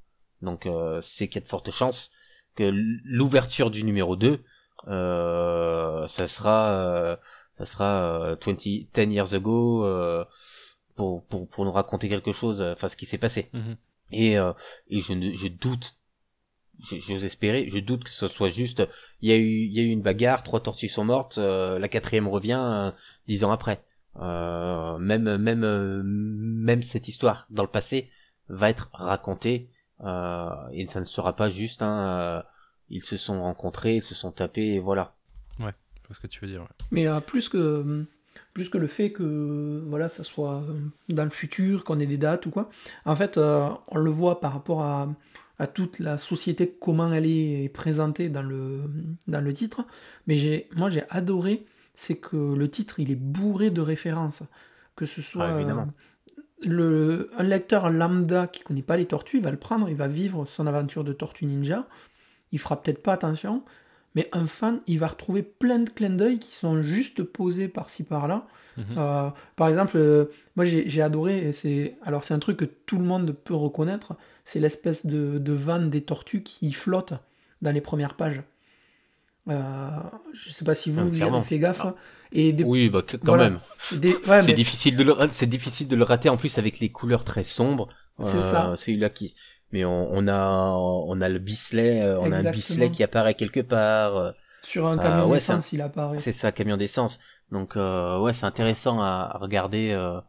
Donc euh, c'est qu'il y a de fortes chances que l'ouverture du numéro 2, euh, ça sera, euh, ça sera euh, 20, 10 years ago euh, pour, pour, pour nous raconter quelque chose, enfin ce qui s'est passé. Mhm. Et, euh, et je, ne, je doute, j'ose espérer, je doute que ce soit juste, il y a eu, il y a eu une bagarre, trois tortues sont mortes, euh, la quatrième revient euh, dix ans après. Euh, même, même, euh, même cette histoire dans le passé va être racontée euh, et ça ne sera pas juste un, euh, ils se sont rencontrés, ils se sont tapés et voilà. Je vois ce que tu veux dire. ouais. Mais euh, plus que plus que le fait que voilà ça soit dans le futur, qu'on ait des dates ou quoi. En fait, euh, on le voit par rapport à, à toute la société, comment elle est présentée dans le dans le titre. Mais j'ai moi j'ai adoré, c'est que le titre il est bourré de références, que ce soit Ah, évidemment. euh, le un lecteur lambda qui connaît pas les tortues, il va le prendre, il va vivre son aventure de tortue ninja. Il fera peut-être pas attention, mais un fan, il va retrouver plein de clins d'œil qui sont juste posés par-ci par-là. Mhm. Euh, par exemple, euh, moi j'ai adoré, c'est alors c'est un truc que tout le monde peut reconnaître, c'est l'espèce de, de vanne des tortues qui flotte dans les premières pages. Euh, je sais pas si vous, vous avez fait gaffe. Et des, Oui, bah, quand voilà. même. des- ouais, c'est mais- difficile de le, c'est difficile de le rater en plus avec les couleurs très sombres. C'est ça. Celui-là qui, mais on, on a, on a le Bisley, euh, on a un. Bisley qui apparaît quelque part. euh, sur un camion ouais, d'essence, il apparaît. C'est ça, camion d'essence. Donc euh, ouais, c'est intéressant à, à regarder euh,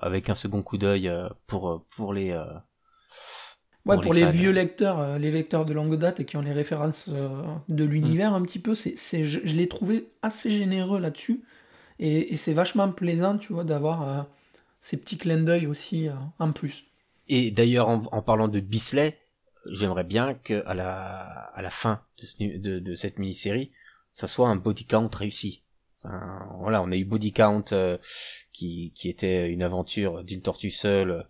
avec un second coup d'œil pour pour les. euh, Ouais, Pour les vieux lecteurs, les lecteurs de longue date et qui ont les références de l'univers un petit peu, c'est, c'est, je, je l'ai trouvé assez généreux là-dessus. Et, et c'est vachement plaisant, tu vois, d'avoir euh, ces petits clins d'œil aussi euh, en plus. Et d'ailleurs, en, parlant de Bisley, j'aimerais bien que à la, à la fin de, cette mini-série, ça soit un body count réussi. Voilà, on a eu body count euh, qui, qui était une aventure d'une tortue seule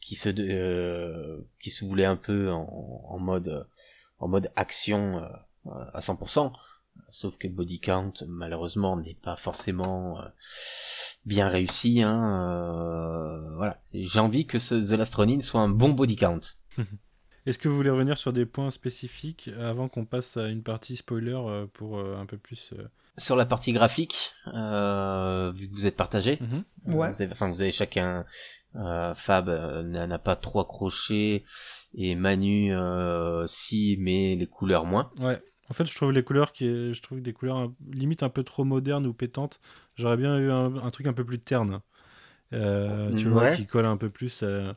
qui se euh, qui se voulait un peu en, en mode en mode action euh, à 100%. Sauf que body count malheureusement n'est pas forcément euh, bien réussi. Hein, euh, voilà, j'ai envie que ce The Last Ronin soit un bon body count. *laughs* Est-ce que vous voulez revenir sur des points spécifiques avant qu'on passe à une partie spoiler euh, pour un peu plus. Sur la partie graphique, euh, vu que vous êtes partagé, mhm. Ouais. vous avez, enfin vous avez chacun. euh, Fab euh, n'a n'a pas trop accroché et Manu euh, si mais les couleurs moins. Ouais. En fait, je trouve les couleurs qui, est- je trouve des couleurs limite un peu trop modernes ou pétantes. J'aurais bien eu un, un truc un peu plus terne. Euh, tu vois, qui colle un peu plus euh,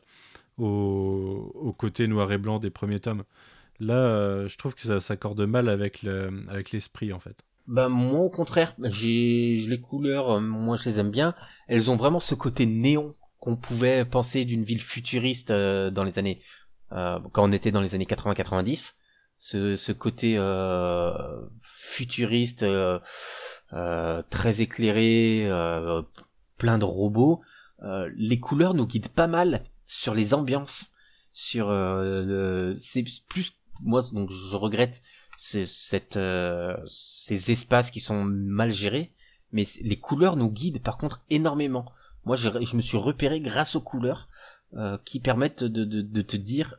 au, au côté noir et blanc des premiers tomes. Là, euh, je trouve que ça s'accorde mal avec le, avec l'esprit en fait. Bah moi au contraire, j'ai les couleurs, euh, moi je les aime bien. Elles ont vraiment ce côté néon qu'on pouvait penser d'une ville futuriste dans les années quand on était dans les années 80-90. Ce, ce côté euh, futuriste, euh, euh, très éclairé, euh, plein de robots. Euh, les couleurs nous guident pas mal sur les ambiances, sur le- c'est plus moi donc je regrette c'est cette ces espaces qui sont mal gérés mais les couleurs nous guident par contre énormément moi je, je me suis repéré grâce aux couleurs qui permettent de, de, de te dire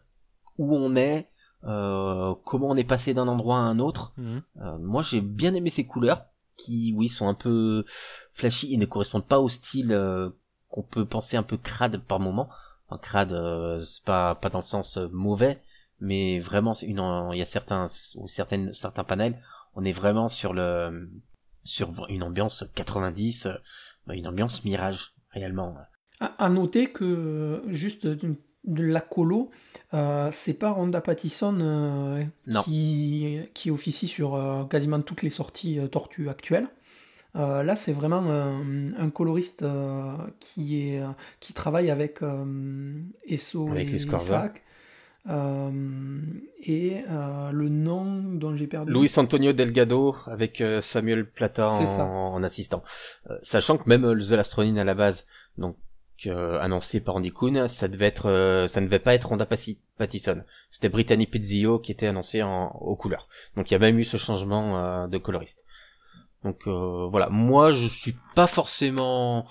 où on est euh, comment on est passé d'un endroit à un autre. Mhm. euh, moi j'ai bien aimé ces couleurs qui oui sont un peu flashy et ne correspondent pas au style euh, qu'on peut penser un peu crade par moment. Enfin, crade euh, c'est pas pas dans le sens euh, mauvais mais vraiment une il y a certains ou certaines certains panels on est vraiment sur le sur une ambiance 90 euh, une ambiance mirage réellement. À, à noter que, juste de, de la colo, euh, c'est pas Rhonda Pattison euh, qui, qui officie sur euh, quasiment toutes les sorties Tortues actuelles. Là, c'est vraiment un coloriste qui, est, qui travaille avec Esso Avec et. Isaac. Et le nom dont j'ai perdu. Luis Antonio Delgado avec Samuel Plata en, en assistant. Sachant que même The Lastronine à la base, donc euh, annoncé par Andy Kuhn, ça devait être, euh, ça ne devait pas être Passi- Pattison. C'était Brittany Pizzio qui était annoncé en, aux couleurs. Donc il y a même eu ce changement euh, de coloriste. Donc euh, voilà, moi je suis pas forcément,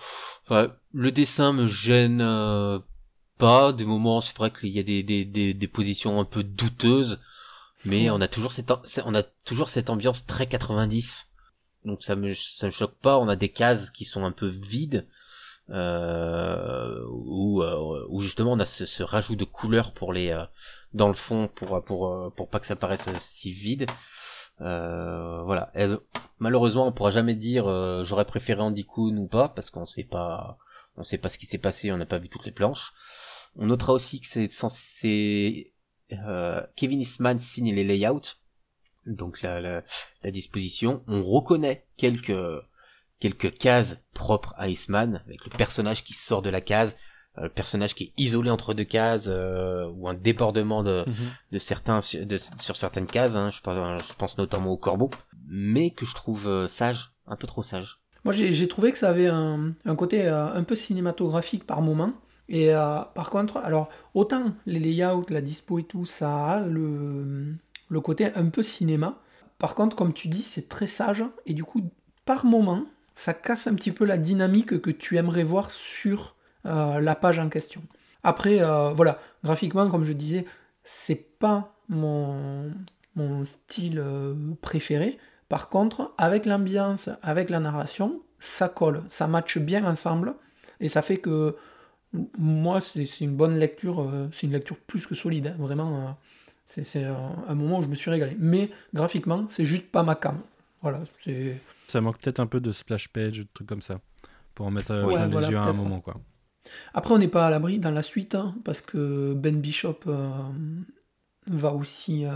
enfin le dessin me gêne euh, pas. Des moments, c'est vrai qu'il y a des, des, des, des positions un peu douteuses mais on a toujours cette on a toujours cette ambiance très 90 donc ça me ça me choque pas on a des cases qui sont un peu vides euh, où euh, où justement on a ce, ce rajout de couleurs pour les euh, dans le fond pour pour euh, pour pas que ça paraisse si vide. Euh, voilà. Malheureusement on pourra jamais dire euh, j'aurais préféré Andy Kuhn ou pas parce qu'on sait pas on sait pas ce qui s'est passé on n'a pas vu toutes les planches. On notera aussi que c'est censé euh, Kevin Eastman signe les layouts, donc la, la, la disposition. On reconnaît quelques quelques cases propres à Eastman, avec le personnage qui sort de la case, euh, le personnage qui est isolé entre deux cases, euh, ou un débordement de, Mhm. de certains de- sur certaines cases. hein, je, pense, je pense notamment au corbeau, mais que je trouve euh, sage, un peu trop sage. Moi, j'ai j'ai trouvé que ça avait un, un côté euh, un peu cinématographique par moment. Et euh, par contre, alors, autant les layouts, la dispo et tout, ça a le, le côté un peu cinéma. Par contre, comme tu dis, c'est très sage. Et du coup, par moment, ça casse un petit peu la dynamique que tu aimerais voir sur euh, la page en question. Après, euh, voilà, graphiquement, comme je disais, c'est pas mon, mon style euh, préféré. Par contre, avec l'ambiance, avec la narration, ça colle, ça matche bien ensemble, et ça fait que moi, c'est une bonne lecture, c'est une lecture plus que solide, hein, vraiment. c'est un moment où je me suis régalé. Mais graphiquement, c'est juste pas ma cam. Voilà, c'est. Ça manque peut-être un peu de splash page, de trucs comme ça, pour en mettre euh, Ouais, plein les voilà, yeux à un moment quoi. Après, on n'est pas à l'abri dans la suite, hein, parce que Ben Bishop euh, va aussi euh,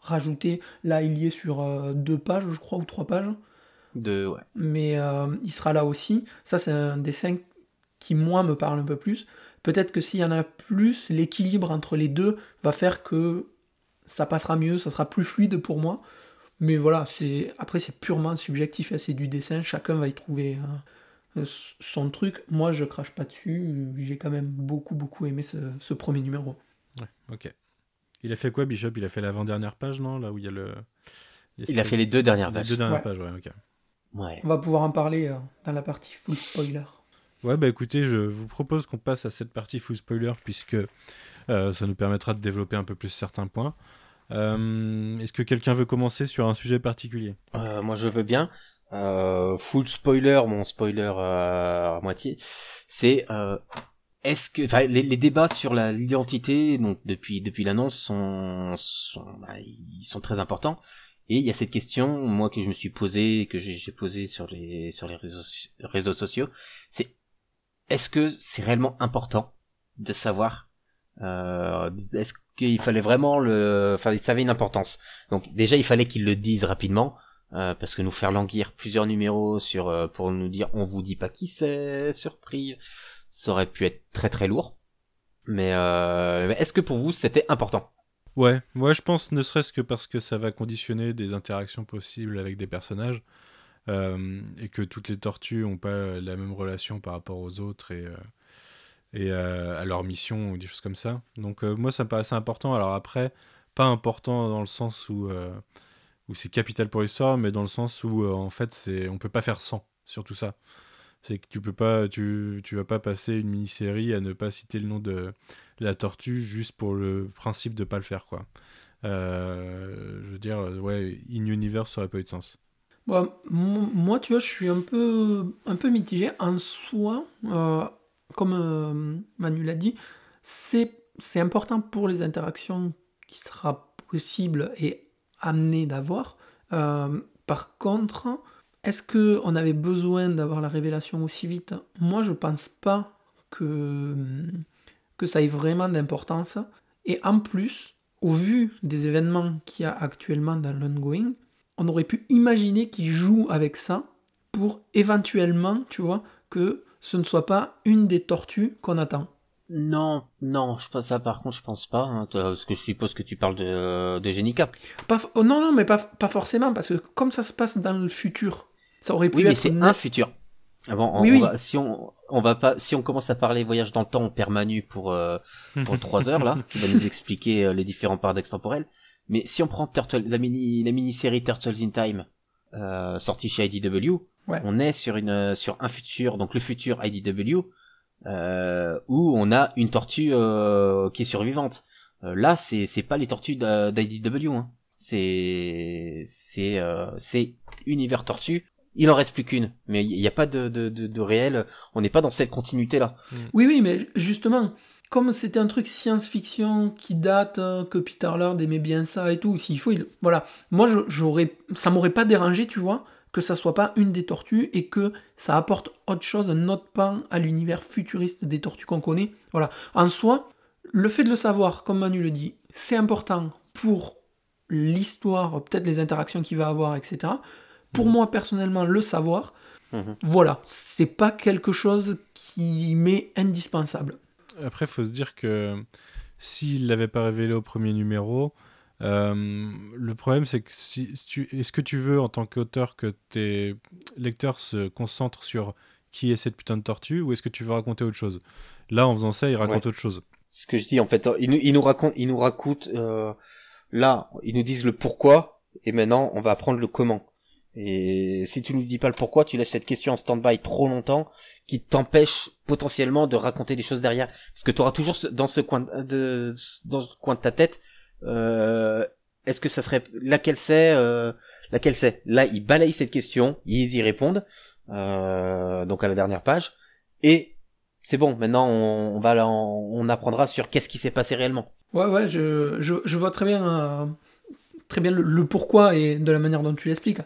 rajouter. Là, il y est sur euh, deux pages, je crois, ou trois pages. De, ouais. Mais euh, il sera là aussi. Ça, c'est un dessin qui, moi, me parle un peu plus. Peut-être que s'il y en a plus, l'équilibre entre les deux va faire que ça passera mieux, ça sera plus fluide pour moi. Mais voilà, c'est après c'est purement subjectif, hein, c'est du dessin, chacun va y trouver euh, son truc. Moi, je crache pas dessus, j'ai quand même beaucoup beaucoup aimé ce, ce premier numéro. Ouais, ok. Il a fait quoi, Bishop? Il a fait l'avant-dernière page, non? Là où il y a le. Il a fait les deux dernières Les pages. deux dernières Ouais. pages, ouais, ok. Ouais. On va pouvoir en parler euh, dans la partie full spoiler. Ouais, bah écoutez, je vous propose qu'on passe à cette partie full spoiler puisque euh, ça nous permettra de développer un peu plus certains points. Euh, Est-ce que quelqu'un veut commencer sur un sujet particulier? Euh, moi, je veux bien. Euh, full spoiler, mon spoiler à moitié, c'est est-ce que, les, débats sur l'identité, donc depuis depuis l'annonce, sont, sont bah, ils sont très importants. Et il y a cette question, moi que je me suis posée, que j'ai j'ai posée sur les sur les réseaux réseaux sociaux, c'est est-ce que c'est réellement important de savoir euh, Est-ce qu'il fallait vraiment le, enfin, ça avait une importance. Donc déjà, il fallait qu'ils le disent rapidement. euh, parce que nous faire languir plusieurs numéros sur euh, pour nous dire on vous dit pas qui c'est surprise ça aurait pu être très très lourd mais, est-ce que pour vous c'était important? Ouais, moi je pense ne serait-ce que parce que ça va conditionner des interactions possibles avec des personnages et que toutes les tortues n'ont pas la même relation par rapport aux autres et, et euh, à leur mission ou des choses comme ça. Donc euh, moi ça me paraissait important. Alors après, pas important dans le sens où, euh, où c'est capital pour l'histoire, mais dans le sens où en fait c'est on peut pas faire sans sur tout ça. C'est que tu peux pas, tu, tu vas pas passer une mini-série à ne pas citer le nom de la tortue juste pour le principe de pas le faire quoi. Je veux dire, ouais, in universe ça aurait pas eu de sens. Bon, moi, tu vois, je suis un peu, un peu mitigé. En soi, comme euh, Manu l'a dit, c'est important pour les interactions qui sera possible et amené d'avoir. Euh, par contre, est-ce que on avait besoin d'avoir la révélation aussi vite? Moi, je pense pas que, que ça ait vraiment d'importance. Et en plus, au vu des événements qu'il y a actuellement dans l'ongoing, on aurait pu imaginer qu'ils jouent avec ça pour éventuellement, tu vois, que ce ne soit pas une des tortues qu'on attend. non non je pense ça par contre je pense pas hein, parce que je suppose que tu parles de de Genica Pas, oh non, non, mais pas, pas forcément, parce que comme ça se passe dans le futur, ça aurait pu oui mais être... c'est une- un futur ah bon, on, Oui, on oui. va- si on on va pas si on commence à parler voyage dans le temps on perd Manu pour euh, pour trois heures là qui va nous *laughs* expliquer euh, les différents paradoxes temporels mais si on prend Turtle, la mini la mini série Turtles in Time euh, sortie chez IDW Ouais. on est sur une euh, sur un futur donc le futur IDW euh, où on a une tortue euh, qui est survivante Euh, là c'est c'est pas les tortues d'IDW hein. c'est c'est euh, c'est univers tortue il en reste plus qu'une mais il n'y a pas de, de, de, de réel on n'est pas dans cette continuité là Oui, oui, mais justement, comme c'était un truc science-fiction qui date, euh, que Peter Laird aimait bien ça et tout, s'il faut, il... voilà. Moi, j'aurais, ça m'aurait pas dérangé, tu vois, que ça soit pas une des tortues et que ça apporte autre chose, un autre pan à l'univers futuriste des tortues qu'on connaît. Voilà. En soi, le fait de le savoir, comme Manu le dit, c'est important pour l'histoire, peut-être les interactions qu'il va avoir, etc. Pour moi, personnellement, le savoir, Mhm. voilà, c'est pas quelque chose qui m'est indispensable. Après, faut se dire que s'il l'avait pas révélé au premier numéro, euh, le problème c'est que si tu, est-ce que tu veux en tant qu'auteur que tes lecteurs se concentrent sur qui est cette putain de tortue ou est-ce que tu veux raconter autre chose? Là, en faisant ça, il raconte Ouais. autre chose. ce que je dis en fait ils nous, ils nous racontent ils nous racontent euh, là ils nous disent le pourquoi et maintenant on va apprendre le comment et si tu nous dis pas le pourquoi tu laisses cette question en stand-by trop longtemps qui t'empêche potentiellement de raconter des choses derrière parce que tu auras toujours dans ce coin de dans ce coin de ta tête est-ce que ça serait laquelle c'est euh, laquelle c'est? Là ils balayent cette question ils y répondent euh, donc à la dernière page et c'est bon, maintenant on, va on, apprendra sur qu'est-ce qui s'est passé réellement. Ouais, ouais, je, je, vois très bien, euh, très bien le, le pourquoi et de la manière dont tu l'expliques.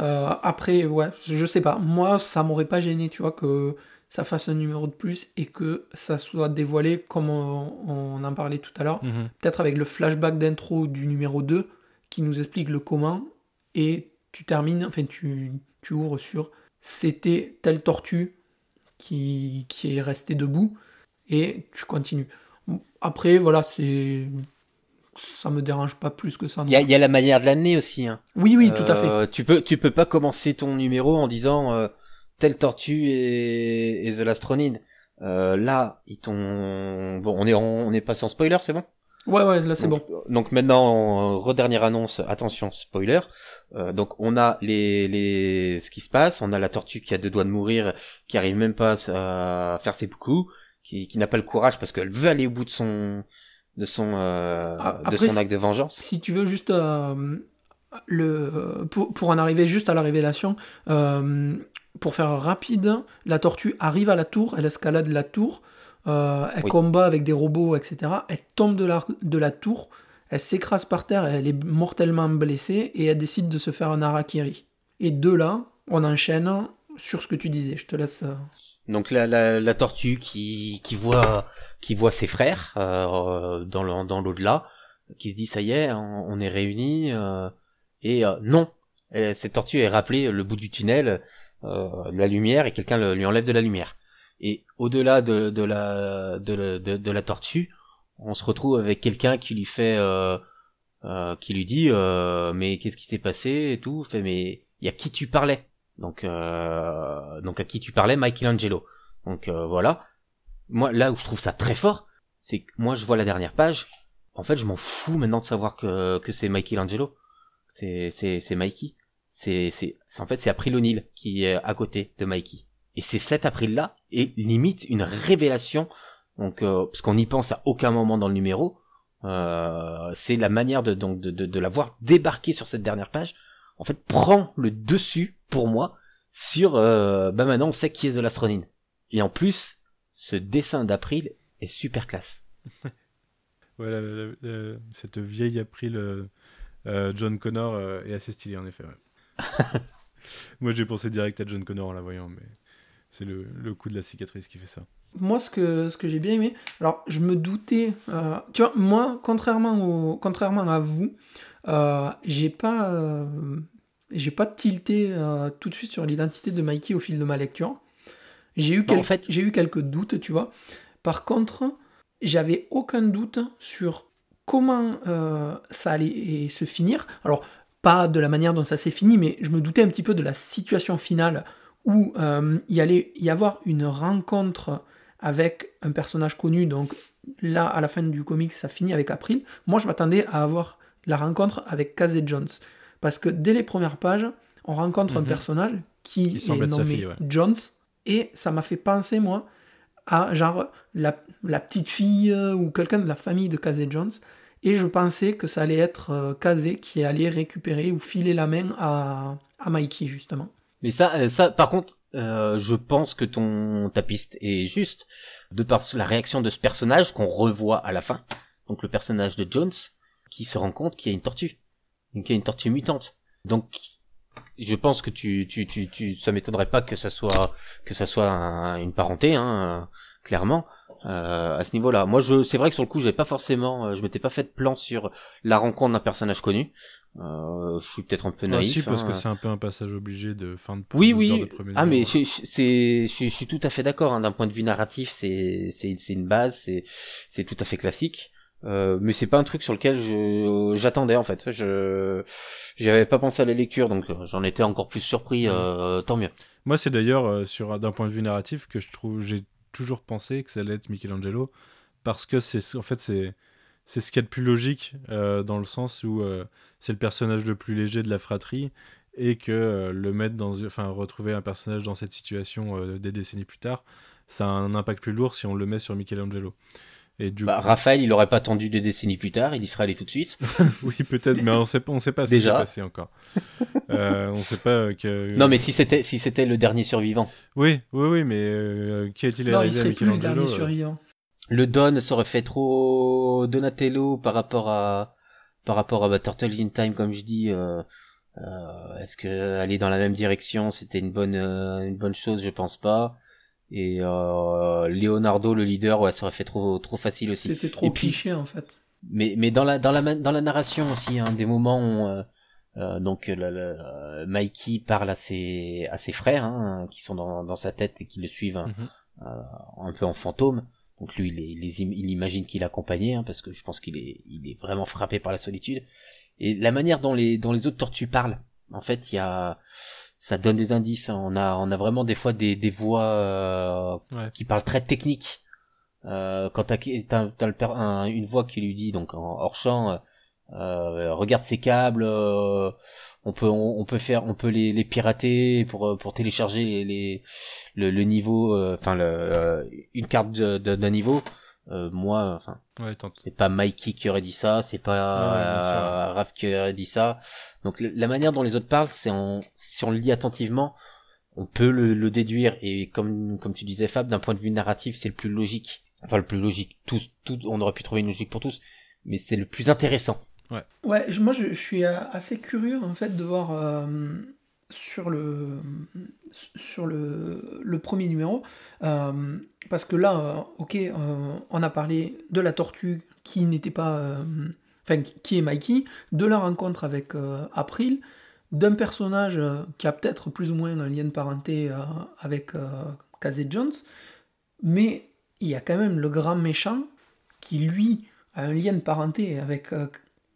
Euh, après, ouais, je sais pas. Moi, ça m'aurait pas gêné, tu vois, que ça fasse un numéro de plus et que ça soit dévoilé comme on, on en parlait tout à l'heure, Mhm. peut-être avec le flashback d'intro du numéro 2 qui nous explique le comment et tu termines, enfin tu, tu ouvres sur c'était telle tortue qui, qui est restée debout et tu continues. Après, voilà, c'est. Ça me dérange pas plus que ça. Il y a, il y a la manière de l'amener aussi. Hein. Oui, oui, tout à fait. Euh, Tu peux, tu peux pas commencer ton numéro en disant euh, telle tortue et, et The Last Ronin. Euh, là, ils t'ont. Bon, on est, on est passé en spoiler, c'est bon? Ouais, ouais, là c'est bon. Donc, maintenant, redernère annonce, attention, spoiler. Euh, donc on a les, les, ce qui se passe, on a la tortue qui a deux doigts de mourir, qui arrive même pas à faire ses coups, qui, qui n'a pas le courage parce qu'elle veut aller au bout de son, de son, euh, Ah, de son acte de vengeance. Si tu veux juste euh, le pour, pour en arriver juste à la révélation, pour faire rapide, la tortue arrive à la tour, elle escalade la tour, euh, elle Oui. combat avec des robots, etc. Elle tombe de la, de la tour, elle s'écrase par terre, elle est mortellement blessée et elle décide de se faire un harakiri. Et de là, on enchaîne sur ce que tu disais. Je te laisse. euh, Donc la, la, la tortue qui, qui voit qui voit ses frères euh, dans le, dans l'au-delà, qui se dit ça y est, on, on est réunis euh, et non, Et cette tortue est rappelée le bout du tunnel, euh, la lumière et quelqu'un lui enlève de la lumière. Et au-delà de, de la de, de, de la tortue, on se retrouve avec quelqu'un qui lui fait euh, euh, qui lui dit euh, mais qu'est-ce qui s'est passé et tout, fait mais il y a qui tu parlais? Donc, euh, donc à qui tu parlais, Michelangelo. Donc euh, voilà. Moi, là où je trouve ça très fort, c'est que moi, je vois la dernière page. En fait, je m'en fous maintenant de savoir que, que c'est Michelangelo. C'est, c'est, c'est Mikey. C'est, c'est, en fait, c'est April O'Neil qui est à côté de Mikey. Et c'est cet April-là, et limite une révélation. Donc, euh, parce qu'on n'y pense à aucun moment dans le numéro. Euh, c'est la manière de, donc, de, de, de la voir débarquer sur cette dernière page en fait prend le dessus pour moi sur euh, bah maintenant on sait qui est The Last Ronin. Et en plus, ce dessin d'April est super classe. *laughs* Ouais, la- la- la- cette vieille April euh, euh, John Connor euh, est assez stylée en effet. ouais. *laughs* Moi j'ai pensé direct à John Connor en la voyant, mais c'est le, le coup de la cicatrice qui fait ça. Moi, ce que, ce que j'ai bien aimé, alors je me doutais, euh, tu vois, moi, contrairement, au, contrairement à vous, euh, j'ai pas, euh, j'ai pas tilté euh, tout de suite sur l'identité de Mikey au fil de ma lecture. J'ai eu, Non, quel- en fait- j'ai eu quelques doutes, tu vois. Par contre, j'avais aucun doute sur comment euh, ça allait se finir. Alors, pas de la manière dont ça s'est fini, mais je me doutais un petit peu de la situation finale où euh, il allait y avoir une rencontre avec un personnage connu. Donc là, à la fin du comic, ça finit avec April. Moi, je m'attendais à avoir la rencontre avec Casey Jones. Parce que dès les premières pages, on rencontre un Mhm. personnage qui est nommé fille, ouais. Jones. Et ça m'a fait penser, moi, à genre la, la petite fille euh, ou quelqu'un de la famille de Casey Jones. Et je pensais que ça allait être euh, Casey qui allait récupérer ou filer la main à, à Mikey, justement. Mais ça, euh, ça, par contre, euh, je pense que ton ta piste est juste de par la réaction de ce personnage qu'on revoit à la fin. Donc le personnage de Jones qui se rend compte qu'il y a une tortue, qu'il y a une tortue mutante. Donc je pense que tu, tu, tu, tu ça m'étonnerait pas que ça soit que ça soit un- une parenté, hein, euh, clairement. Euh, à ce niveau-là, moi, je, c'est vrai que sur le coup, j'avais pas forcément, euh, je m'étais pas fait de plan sur la rencontre d'un personnage connu. Euh, je suis peut-être un peu Ah, naïf. si, parce hein. que c'est un peu un passage obligé de fin de Oui, oui. de Ah, mais numéro. je, je- c'est, je, suis tout à fait d'accord. Hein, D'un point de vue narratif, c'est, c'est, c'est une base, c'est, c'est tout à fait classique. Euh, mais c'est pas un truc sur lequel je, j'attendais en fait. Je, j'avais pas pensé à la lecture, donc euh, j'en étais encore plus surpris. Euh, tant mieux. Moi, c'est d'ailleurs euh, sur d'un point de vue narratif que je trouve j'ai toujours pensé que ça allait être Michelangelo parce que c'est en fait c'est ce qu'il y a de plus logique euh, dans le sens où euh, c'est le personnage le plus léger de la fratrie et que euh, le mettre dans enfin retrouver un personnage dans cette situation des décennies plus tard ça a un impact plus lourd si on le met sur Michelangelo et du Bah, Raphaël, il aurait pas attendu des décennies plus tard, il y serait allé tout de suite. *laughs* oui peut-être mais on sait pas on sait pas ce qui s'est Déjà. passé encore euh, on sait pas que Non, mais si c'était, si c'était le dernier survivant. oui oui oui mais euh, qui est-il arrivé à serait plus le Michelangelo dernier euh, survivant. Le Don serait fait trop Donatello par rapport à par rapport à bah, Turtles in Time comme je dis euh, euh, est-ce que aller dans la même direction c'était une bonne euh, une bonne chose? Je pense pas Et euh, Leonardo, le leader, ouais, ça aurait fait trop trop facile aussi. C'était trop Et puis- cliché en fait. Mais mais dans la dans la dans la narration aussi, hein, des moments où euh, euh, donc le, le- euh, Mikey parle à ses à ses frères hein, qui sont dans dans sa tête et qui le suivent hein, Mhm. euh, un peu en fantôme. Donc lui, il, est- il, les il imagine qu'il est accompagné, hein, parce que je pense qu'il est, il est vraiment frappé par la solitude. Et la manière dont les, dont les autres tortues parlent, en fait, il y a, ça donne des indices. On a, on a vraiment des fois des, des voix euh, Ouais. qui parlent très technique. Euh, quand t'as, t'as, t'as le un- une voix qui lui dit, donc en hors champ, euh, euh, regarde ces câbles, euh, on peut, on, on peut faire, on peut les, les pirater pour, euh, pour télécharger les, les, le, le niveau, euh, enfin le, euh, une carte d'un niveau. Euh, moi, enfin, Ouais, c'est pas Mikey qui aurait dit ça, c'est pas Ouais, euh, Raph qui aurait dit ça. Donc la manière dont les autres parlent, c'est en, si on le lit attentivement, on peut le, le déduire. Et comme comme tu disais Fab, d'un point de vue narratif, c'est le plus logique. Enfin le plus logique. Tous, tout, on aurait pu trouver une logique pour tous, mais c'est le plus intéressant. Ouais, je- moi je, je suis euh, assez curieux en fait de voir euh, sur le sur le, le premier numéro euh, parce que là, euh, ok, euh, on a parlé de la tortue qui n'était pas, enfin qui est Mikey, de la rencontre avec April, d'un personnage qui a peut-être plus ou moins un lien de parenté avec Casey Jones, mais il y a quand même le grand méchant qui lui a un lien de parenté avec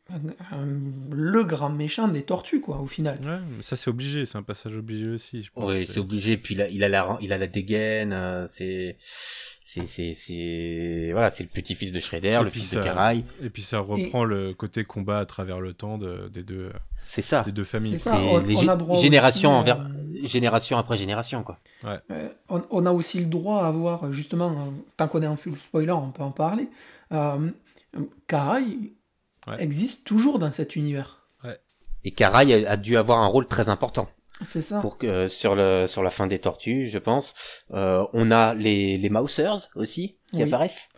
le grand méchant des tortues, quoi, au final. Ouais, mais ça c'est obligé, c'est un passage obligé aussi, je pense. Oui, c'est obligé. Puis il a, il a la, il a la dégaine. euh, c'est, c'est, c'est, c'est, voilà, c'est le petit-fils de Shredder, Et le fils ça- de Karai. Et puis ça reprend le côté combat à travers le temps de- des deux, C'est ça. des deux familles. C'est C'est ça, on- les on gé- a droit génération aussi, envers, euh, génération après génération, quoi. Euh, on, on a aussi le droit à avoir, justement, tant qu'on est en full spoiler, on peut en parler. Euh, Karai Ouais. existe toujours dans cet univers. Et Karai a, a dû avoir un rôle très important C'est ça. pour que sur le sur la fin des Tortues, je pense. Euh, on a les les Mousers aussi qui Oui. apparaissent.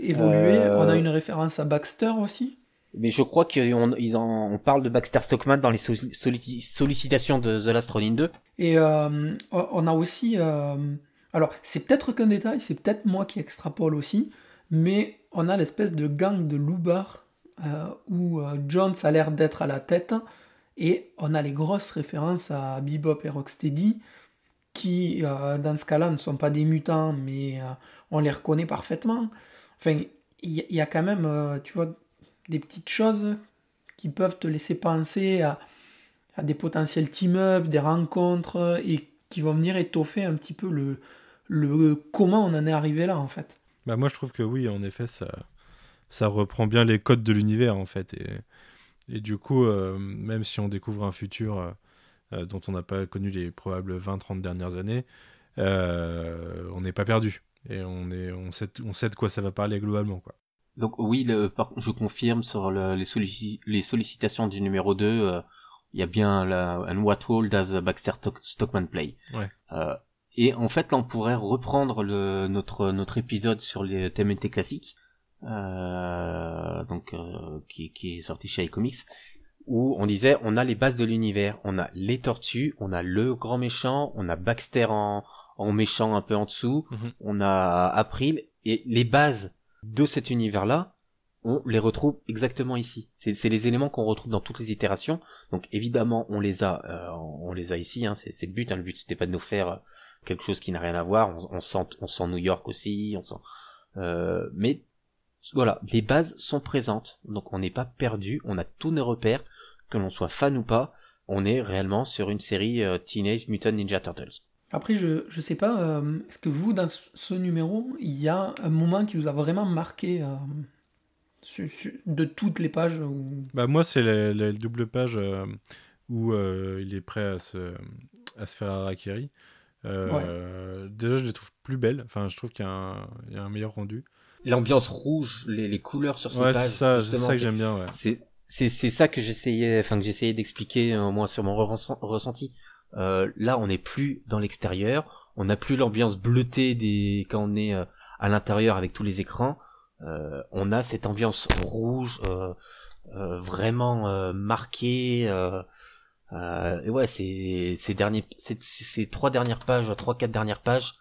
Évoluer, Euh, on a une référence à Baxter aussi. Mais je crois qu'on ils en, on parle de Baxter Stockman dans les solli- solli- sollicitations de The Last Ronin 2. Et euh, on a aussi. euh, alors, c'est peut-être qu'un détail, c'est peut-être moi qui extrapole aussi, mais on a l'espèce de gang de loupards euh, où euh, Jones a l'air d'être à la tête, et on a les grosses références à Bebop et Rocksteady, qui, euh, dans ce cas-là, ne sont pas des mutants, mais on les reconnaît parfaitement. Enfin, il y, a quand même, tu vois, des petites choses qui peuvent te laisser penser à, à des potentiels team-up, des rencontres, et qui vont venir étoffer un petit peu le, le comment on en est arrivé là, en fait. Bah moi je trouve que oui, en effet, ça, ça reprend bien les codes de l'univers en fait. Et, et du coup, euh, même si on découvre un futur euh, euh, dont on n'a pas connu les probables 20-30 dernières années, euh, on n'est pas perdu. Et on, est, on, sait, on sait de quoi ça va parler globalement. Quoi. Donc oui, le, je confirme sur le- les, sollici- les sollicitations du numéro 2, euh, il y a bien la, un What Role does Baxter Stock- Stockman play Ouais. Et en fait, là, on pourrait reprendre le, notre, notre épisode sur les TMNT classiques, euh, donc euh, qui, qui est sorti chez iComics, où on disait on a les bases de l'univers, on a les tortues, on a le grand méchant, on a Baxter en, en méchant un peu en dessous, Mhm. on a April, et les bases de cet univers-là, on les retrouve exactement ici. C'est les éléments qu'on retrouve dans toutes les itérations. Donc évidemment, on les a, euh, on les a ici. Hein, c'est c'est le but. Hein, le but, c'était pas de nous faire euh, quelque chose qui n'a rien à voir. On, on sent, on sent New York aussi. On sent. euh, mais voilà, les bases sont présentes. Donc on n'est pas perdu. On a tous nos repères, que l'on soit fan ou pas. On est réellement sur une série euh, Teenage Mutant Ninja Turtles. Après, je, je sais pas, euh, est-ce que vous, dans ce, numéro, il y a un moment qui vous a vraiment marqué euh, su- su- de toutes les pages où... Bah moi c'est la, la double page euh, où euh, il est prêt à se, à se faire harakiri. Euh, Déjà je les trouve plus belles, enfin je trouve qu'il y, a un- il y a un meilleur rendu. L'ambiance rouge, les, les couleurs sur ces Ouais c'est pages. ça, c'est ça que c'est- j'aime bien. Ouais. c'est c'est c'est ça que j'essayais enfin que j'essayais d'expliquer euh, moi sur mon ressent- ressenti euh, là on n'est plus dans l'extérieur on n'a plus l'ambiance bleutée des quand on est euh, à l'intérieur avec tous les écrans Euh, on a cette ambiance rouge euh, euh, vraiment euh, marquée euh, euh, et ouais ces ces derniers ces, ces trois dernières pages trois quatre dernières pages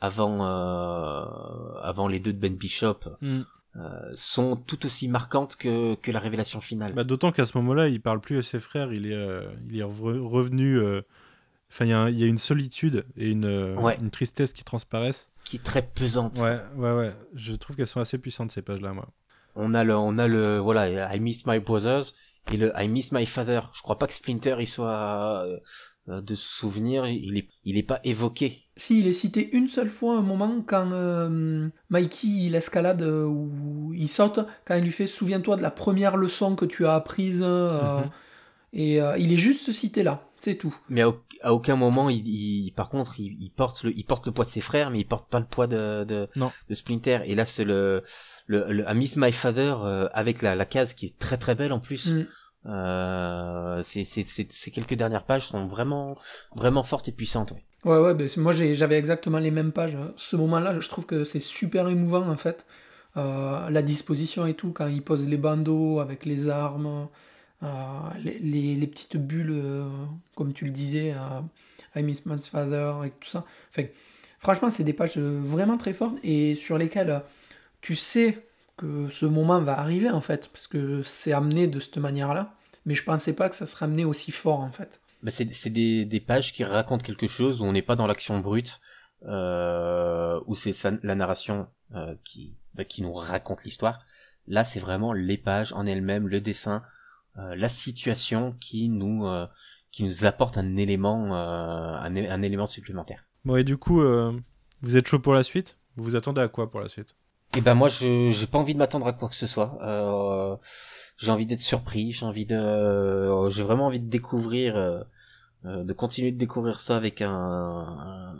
avant euh, avant les deux de Ben Bishop Mm. euh, sont tout aussi marquantes que que la révélation finale. Bah, D'autant qu'à ce moment-là, il parle plus à ses frères, il est, euh, il est re- revenu. euh, Enfin, il y, a y une solitude et une, euh, Ouais. une tristesse qui transparaissent. qui est très pesante. Ouais, ouais, ouais. Je trouve qu'elles sont assez puissantes ces pages-là, moi. On a le, on a le, voilà, I miss my brothers et le I miss my father. Je crois pas que Splinter il soit euh, de souvenir, il est, il est pas évoqué. Si, il est cité une seule fois un moment quand euh, Mikey il escalade euh, ou il saute, quand il lui fait Souviens-toi de la première leçon que tu as apprise. euh, Mhm. Et euh, il est juste cité là, c'est tout. Mais à, au- à aucun moment, il, il- par contre, il, il porte le, il porte le poids de ses frères, mais il porte pas le poids de, de, Non. de Splinter. Et là, c'est le, le, le I miss my father euh, avec la, la case qui est très très belle en plus. Mm. Euh, c'est, c'est, c'est, ces quelques dernières pages sont vraiment, vraiment fortes et puissantes. ouais. Ouais, ouais, ben, moi j'avais exactement les mêmes pages. Ce moment-là, je trouve que c'est super émouvant en fait. Euh, la disposition et tout, quand il pose les bandeaux avec les armes, euh, les, les- petites bulles, euh, comme tu le disais, I Miss My Father et tout ça. Enfin, franchement, c'est des pages vraiment très fortes et sur lesquelles tu sais que ce moment va arriver en fait, parce que c'est amené de cette manière-là. Mais je pensais pas que ça serait amené aussi fort en fait. Bah, c'est des, pages qui racontent quelque chose où on n'est pas dans l'action brute, euh, où c'est la narration euh, qui, bah, qui nous raconte l'histoire. Là, c'est vraiment les pages en elles-mêmes, le dessin, euh, la situation qui nous qui nous apporte un élément supplémentaire. Bon, et du coup, vous êtes chaud pour la suite? Vous vous attendez à quoi pour la suite? Et ben moi, je j'ai pas envie de m'attendre à quoi que ce soit. Euh, j'ai envie d'être surpris. J'ai envie de, euh, j'ai vraiment envie de découvrir, euh, euh, de continuer de découvrir ça avec un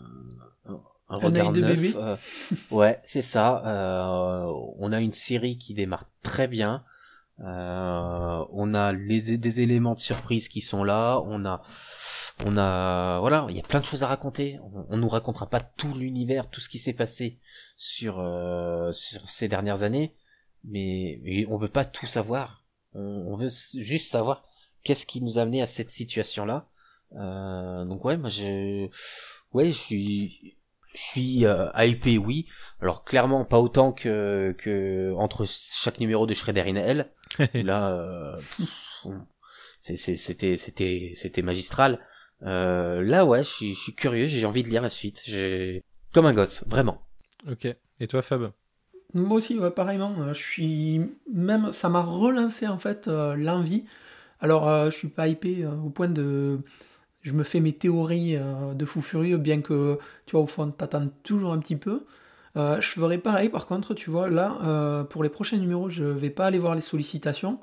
un, regard de neuf. bébé. Euh, *laughs* ouais, c'est ça. Euh, on a une série qui démarre très bien. Euh, on a les, des éléments de surprise qui sont là. On a, on a, voilà, il y a plein de choses à raconter. On, on nous racontera pas tout l'univers, tout ce qui s'est passé sur euh, sur ces dernières années, mais, mais on veut pas tout savoir. On, on veut juste savoir qu'est-ce qui nous a amené à cette situation-là. Euh, donc ouais, moi je, ouais, je suis, je suis euh, hypé, oui. Alors clairement pas autant que que entre chaque numéro de Shredder in Hell. *laughs* là, euh, c'était c'était c'était magistral. Euh, là ouais, je suis, je suis curieux, j'ai envie de lire la suite. J'ai comme un gosse, vraiment. Ok. Et toi, Fab? Moi aussi, ouais, pareillement. euh, Je suis même, ça m'a relancé en fait euh, l'envie. Alors, euh, je suis pas hypé euh, au point de, je me fais mes théories euh, de fou furieux, bien que tu vois au fond, t'attends toujours un petit peu. Euh, je ferai pareil. Par contre, tu vois là, euh, pour les prochains numéros, je vais pas aller voir les sollicitations.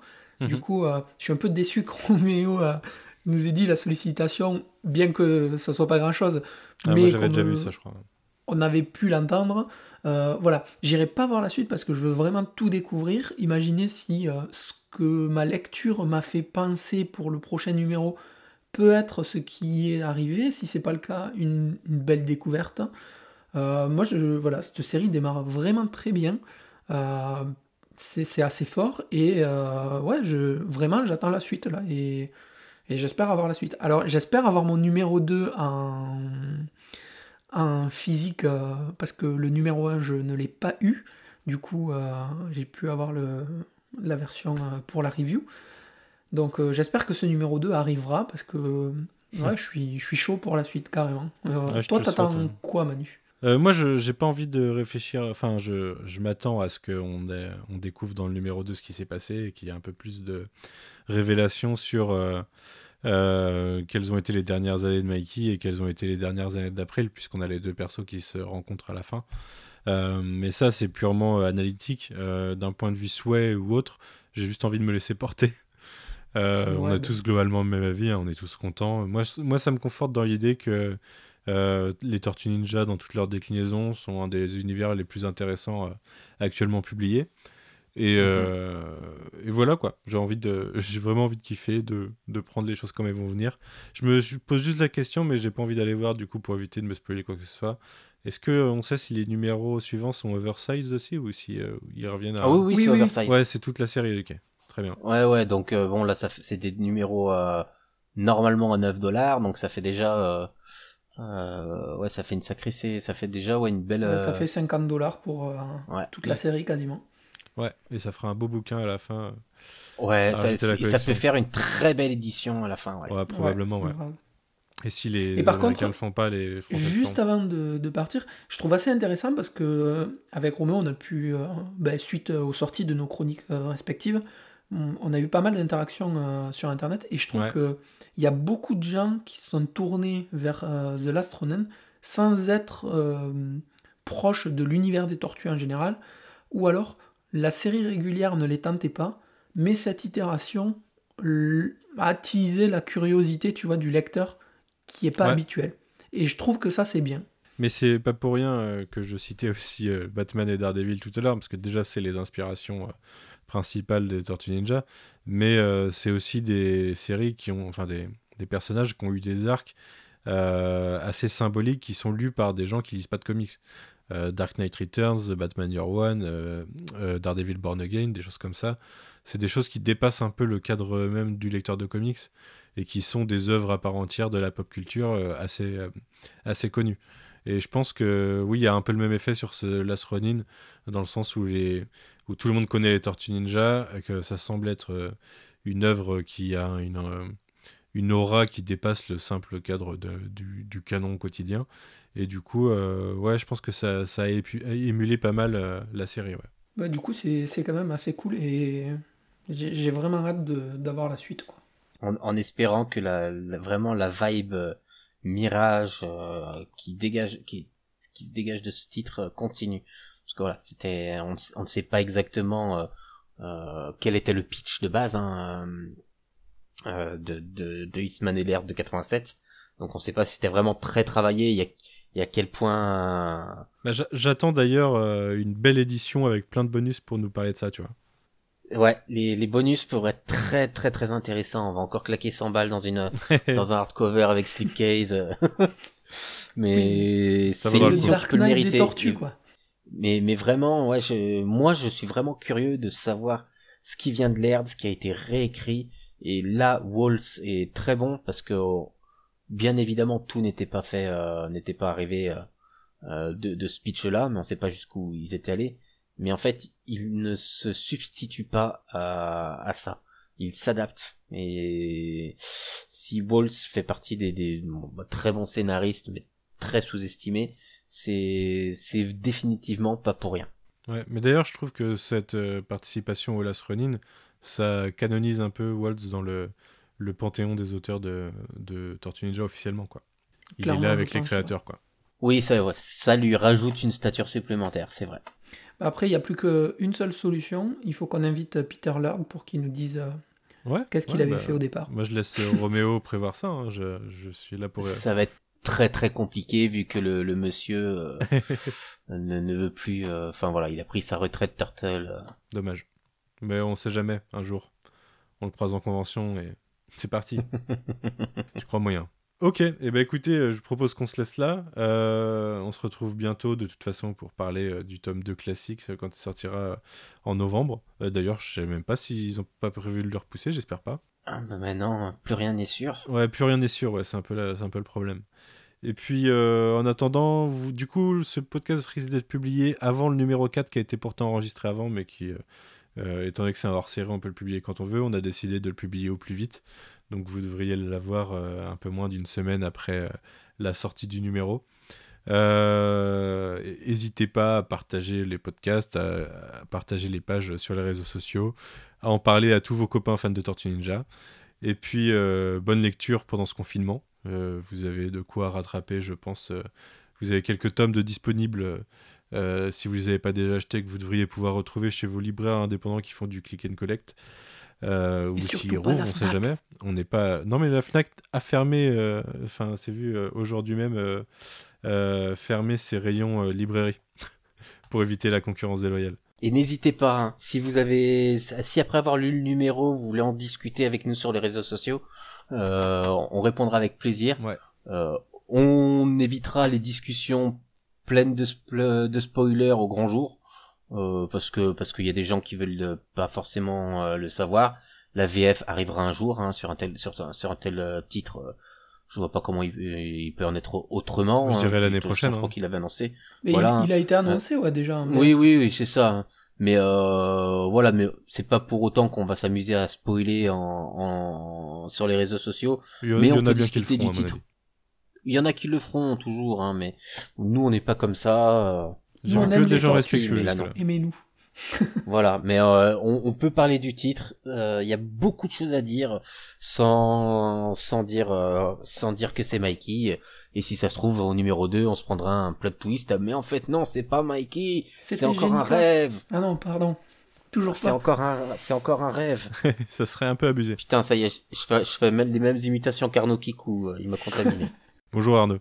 Du Mhm. coup, euh, je suis un peu déçu *laughs* que Roméo euh, nous ait dit la sollicitation, bien que ça soit pas grand chose. Ah, Moi, j'avais déjà comme, vu ça, je crois. on avait pu l'entendre. Euh, voilà, j'irai pas voir la suite parce que je veux vraiment tout découvrir. Imaginez si euh, ce que ma lecture m'a fait penser pour le prochain numéro peut être ce qui est arrivé. Si c'est pas le cas, une, une belle découverte. Euh, moi, je, voilà, cette série démarre vraiment très bien. C'est assez fort et ouais, je, vraiment, j'attends la suite là et, et j'espère avoir la suite. Alors, j'espère avoir mon numéro 2 en, en physique euh, parce que le numéro 1 je ne l'ai pas eu. Du coup euh, j'ai pu avoir le, la version euh, pour la review. Donc j'espère que ce numéro 2 arrivera parce que ouais, je, suis, je suis chaud pour la suite carrément. Ouais, toi t'attends hein. quoi Manu? Euh, moi, je j'ai pas envie de réfléchir. Enfin, je, je m'attends à ce qu'on on découvre dans le numéro 2 ce qui s'est passé et qu'il y ait un peu plus de révélations sur euh, euh, quelles ont été les dernières années de Mikey et quelles ont été les dernières années d'April, puisqu'on a les deux persos qui se rencontrent à la fin. Euh, mais ça, c'est purement analytique. D'un point de vue souhait ou autre, j'ai juste envie de me laisser porter. *laughs* Ouais, on a tous globalement le même avis, hein, on est tous contents. Moi, moi, ça me conforte dans l'idée que euh, les Tortues Ninja, dans toutes leurs déclinaisons, sont un des univers les plus intéressants euh, actuellement publiés. Et, euh, et voilà quoi. J'ai envie de, *laughs* j'ai vraiment envie de kiffer, de, de prendre les choses comme elles vont venir. Je me je pose juste la question, mais j'ai pas envie d'aller voir du coup pour éviter de me spoiler quoi que ce soit. Est-ce que on sait si les numéros suivants sont oversized aussi ou si euh, ils reviennent à Ah oui, oui, Oui, c'est oui. oversize. Ouais, c'est toute la série. Ok, très bien. Ouais, ouais, donc euh, bon, là, ça c'est des numéros euh, normalement à 9 dollars, donc ça fait déjà euh, ouais, ça fait une sacrée, ça fait déjà ouais une belle. Ouais, Ça euh, fait 50 dollars pour euh, ouais. toute la série quasiment. Ouais, et ça fera un beau bouquin à la fin. Ouais, ça, ça peut faire une très belle édition à la fin. Ouais. Ouais, probablement, ouais. Et si les Et par Américains contre, le font pas, les Français le Juste avant de, de partir, je trouve assez intéressant parce que euh, avec Roméo, on a pu, euh, ben, suite aux sorties de nos chroniques euh, respectives, on, a eu pas mal d'interactions euh, sur Internet et je trouve Ouais. que il y a beaucoup de gens qui se sont tournés vers euh, The Last Ronin sans être euh, proches de l'univers des tortues en général, ou alors la série régulière ne les tentait pas, mais cette itération a attisé la curiosité, tu vois, du lecteur qui est pas Ouais. habituel. Et je trouve que ça c'est bien. Mais c'est pas pour rien euh, que je citais aussi euh, Batman et Daredevil tout à l'heure, parce que déjà c'est les inspirations euh, principales des Tortues Ninja, mais euh, c'est aussi des séries qui ont, enfin des, des personnages qui ont eu des arcs euh, assez symboliques qui sont lus par des gens qui lisent pas de comics. Euh, Dark Knight Returns, Batman Year One, Daredevil Born Again, des choses comme ça. C'est des choses qui dépassent un peu le cadre même du lecteur de comics et qui sont des œuvres à part entière de la pop culture assez, assez connues. Et je pense que oui, il y a un peu le même effet sur ce Last Ronin, dans le sens où, les, où tout le monde connaît les Tortues Ninja, et que ça semble être euh, une œuvre qui a une, euh, une aura qui dépasse le simple cadre de- du, du canon quotidien. Et du coup, euh, ouais, je pense que ça, ça a émulé pas mal euh, la série. Ouais. Bah, du coup, c'est c'est quand même assez cool et j'ai vraiment hâte de- d'avoir la suite. Quoi. en, en espérant que la, la- vraiment la vibe mirage euh, qui dégage qui qui se dégage de ce titre euh, continue parce que voilà c'était on, ne on ne sait pas exactement euh, euh, quel était le pitch de base hein, euh, euh, de de de Hitman et l'air de 87 donc on sait pas si c'était vraiment très travaillé il y a et à quel point Bah, j'a- J'attends d'ailleurs euh, une belle édition avec plein de bonus pour nous parler de ça, tu vois. Ouais, les, les bonus pourraient être très très très intéressants. On va encore claquer 100 balles dans une *laughs* dans un hardcover avec slipcase. *laughs* mais Ça c'est une édition qui peut le mériter. des tortues, quoi. Mais mais vraiment, moi je suis vraiment curieux de savoir ce qui vient de l'Erd, ce qui a été réécrit. Et là, Walls est très bon parce que bien évidemment tout n'était pas fait, euh, n'était pas arrivé euh, euh, de, de ce pitch-là, mais on sait pas jusqu'où ils étaient allés. Mais en fait, il ne se substitue pas à, à ça. Il s'adapte. Et si Walls fait partie des, bah, très bons scénaristes, mais très sous-estimés, c'est c'est définitivement pas pour rien. Ouais, mais d'ailleurs, je trouve que cette euh, participation au Last Ronin, ça canonise un peu Waltz dans le, le panthéon des auteurs de, de Tortue Ninja officiellement, quoi. Il Clairement, est là avec les créateurs, quoi. Oui, ça, ouais, ça lui rajoute une stature supplémentaire, c'est vrai. Bah, Après, il n'y a plus qu'une seule solution. Il faut qu'on invite Peter Laird pour qu'il nous dise euh, Ouais. qu'est-ce qu'il ouais, avait bah, fait au départ. Moi, je laisse Roméo prévoir ça. hein. Je, je suis là pour. Ça va être très très compliqué vu que le, le monsieur *laughs* euh, ne, ne veut plus. euh, Enfin voilà, il a pris sa retraite Turtle. euh. Dommage. Mais on sait jamais, un jour. On le croise en convention et *laughs* c'est parti. *laughs* je crois moyen. Ok, et eh ben écoutez, je propose qu'on se laisse là. Euh, on se retrouve bientôt de toute façon pour parler euh, du tome 2 classique quand il sortira en novembre. Euh, D'ailleurs, je sais même pas s'ils ont pas prévu de le repousser, j'espère pas. Ah, bah maintenant, plus rien n'est sûr. Ouais, plus rien n'est sûr, ouais, c'est un, peu la- c'est un peu le problème. Et puis, euh, en attendant, du coup, ce podcast risque d'être publié avant le numéro 4 qui a été pourtant enregistré avant, mais qui, euh, euh, étant donné que c'est un hors-série, on peut le publier quand on veut, on a décidé de le publier au plus vite. Donc vous devriez l'avoir un peu moins d'une semaine après la sortie du numéro. N'hésitez pas à partager les podcasts, à, à partager les pages sur les réseaux sociaux, à en parler à tous vos copains fans de Tortue Ninja. Et puis, bonne lecture pendant ce confinement. Euh, vous avez de quoi rattraper, je pense. euh, vous avez quelques tomes de disponibles. euh, si vous ne les avez pas déjà achetés, que vous devriez pouvoir retrouver chez vos libraires indépendants qui font du click and collect. Euh, ou roulent, la on sait Fnac. jamais. On n'est pas. Non, mais la Fnac a fermé. euh, Enfin, c'est vu euh, aujourd'hui même fermer ses rayons librairie *laughs* pour éviter la concurrence déloyale. Et n'hésitez pas, hein, si vous avez, si après avoir lu le numéro, vous voulez en discuter avec nous sur les réseaux sociaux, on répondra avec plaisir. Ouais. Euh, on évitera les discussions pleines de, sp- de spoilers au grand jour, euh, parce que parce qu'il y a des gens qui veulent euh, pas forcément euh, le savoir. La VF arrivera un jour hein, sur un tel sur, un- sur un tel euh, titre. euh, je vois pas comment il, il peut en être autrement. Je dirais hein. l'année prochaine, Je crois hein. qu'il avait annoncé. Mais Voilà. il, il a été annoncé, ouais, déjà. Oui, oui, oui, c'est ça. Mais euh, voilà, mais c'est pas pour autant qu'on va s'amuser à spoiler en, en sur les réseaux sociaux. Mais on peut discuter feront, du titre. Il y en a qui le feront toujours, hein, mais nous on n'est pas comme ça. euh, J'ai On vu aime que des gens respectueux. Aimez-nous. *laughs* Voilà, mais euh, on, on peut parler du titre. euh, Il y a beaucoup de choses à dire sans sans dire euh, sans dire que c'est Mikey. Et si ça se trouve au numéro 2, on se prendra un plot twist. Mais en fait non, c'est pas Mikey. C'est encore un rêve. Ah non, pardon. Toujours C'est pas. encore un c'est encore un rêve. *laughs* ça serait un peu abusé. Putain, ça y est, je, je fais, je fais même les mêmes imitations qu'Arnaud Kikou. euh, Il m'a contaminé. *laughs* Bonjour Arnaud.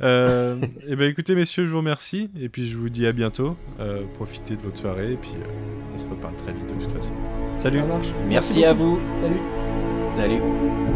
Euh, et ben écoutez messieurs, je vous remercie et puis je vous dis à bientôt. Euh, profitez de votre soirée et puis euh, on se reparle très vite de toute façon. Salut. Marche. Merci à vous. Salut. Salut.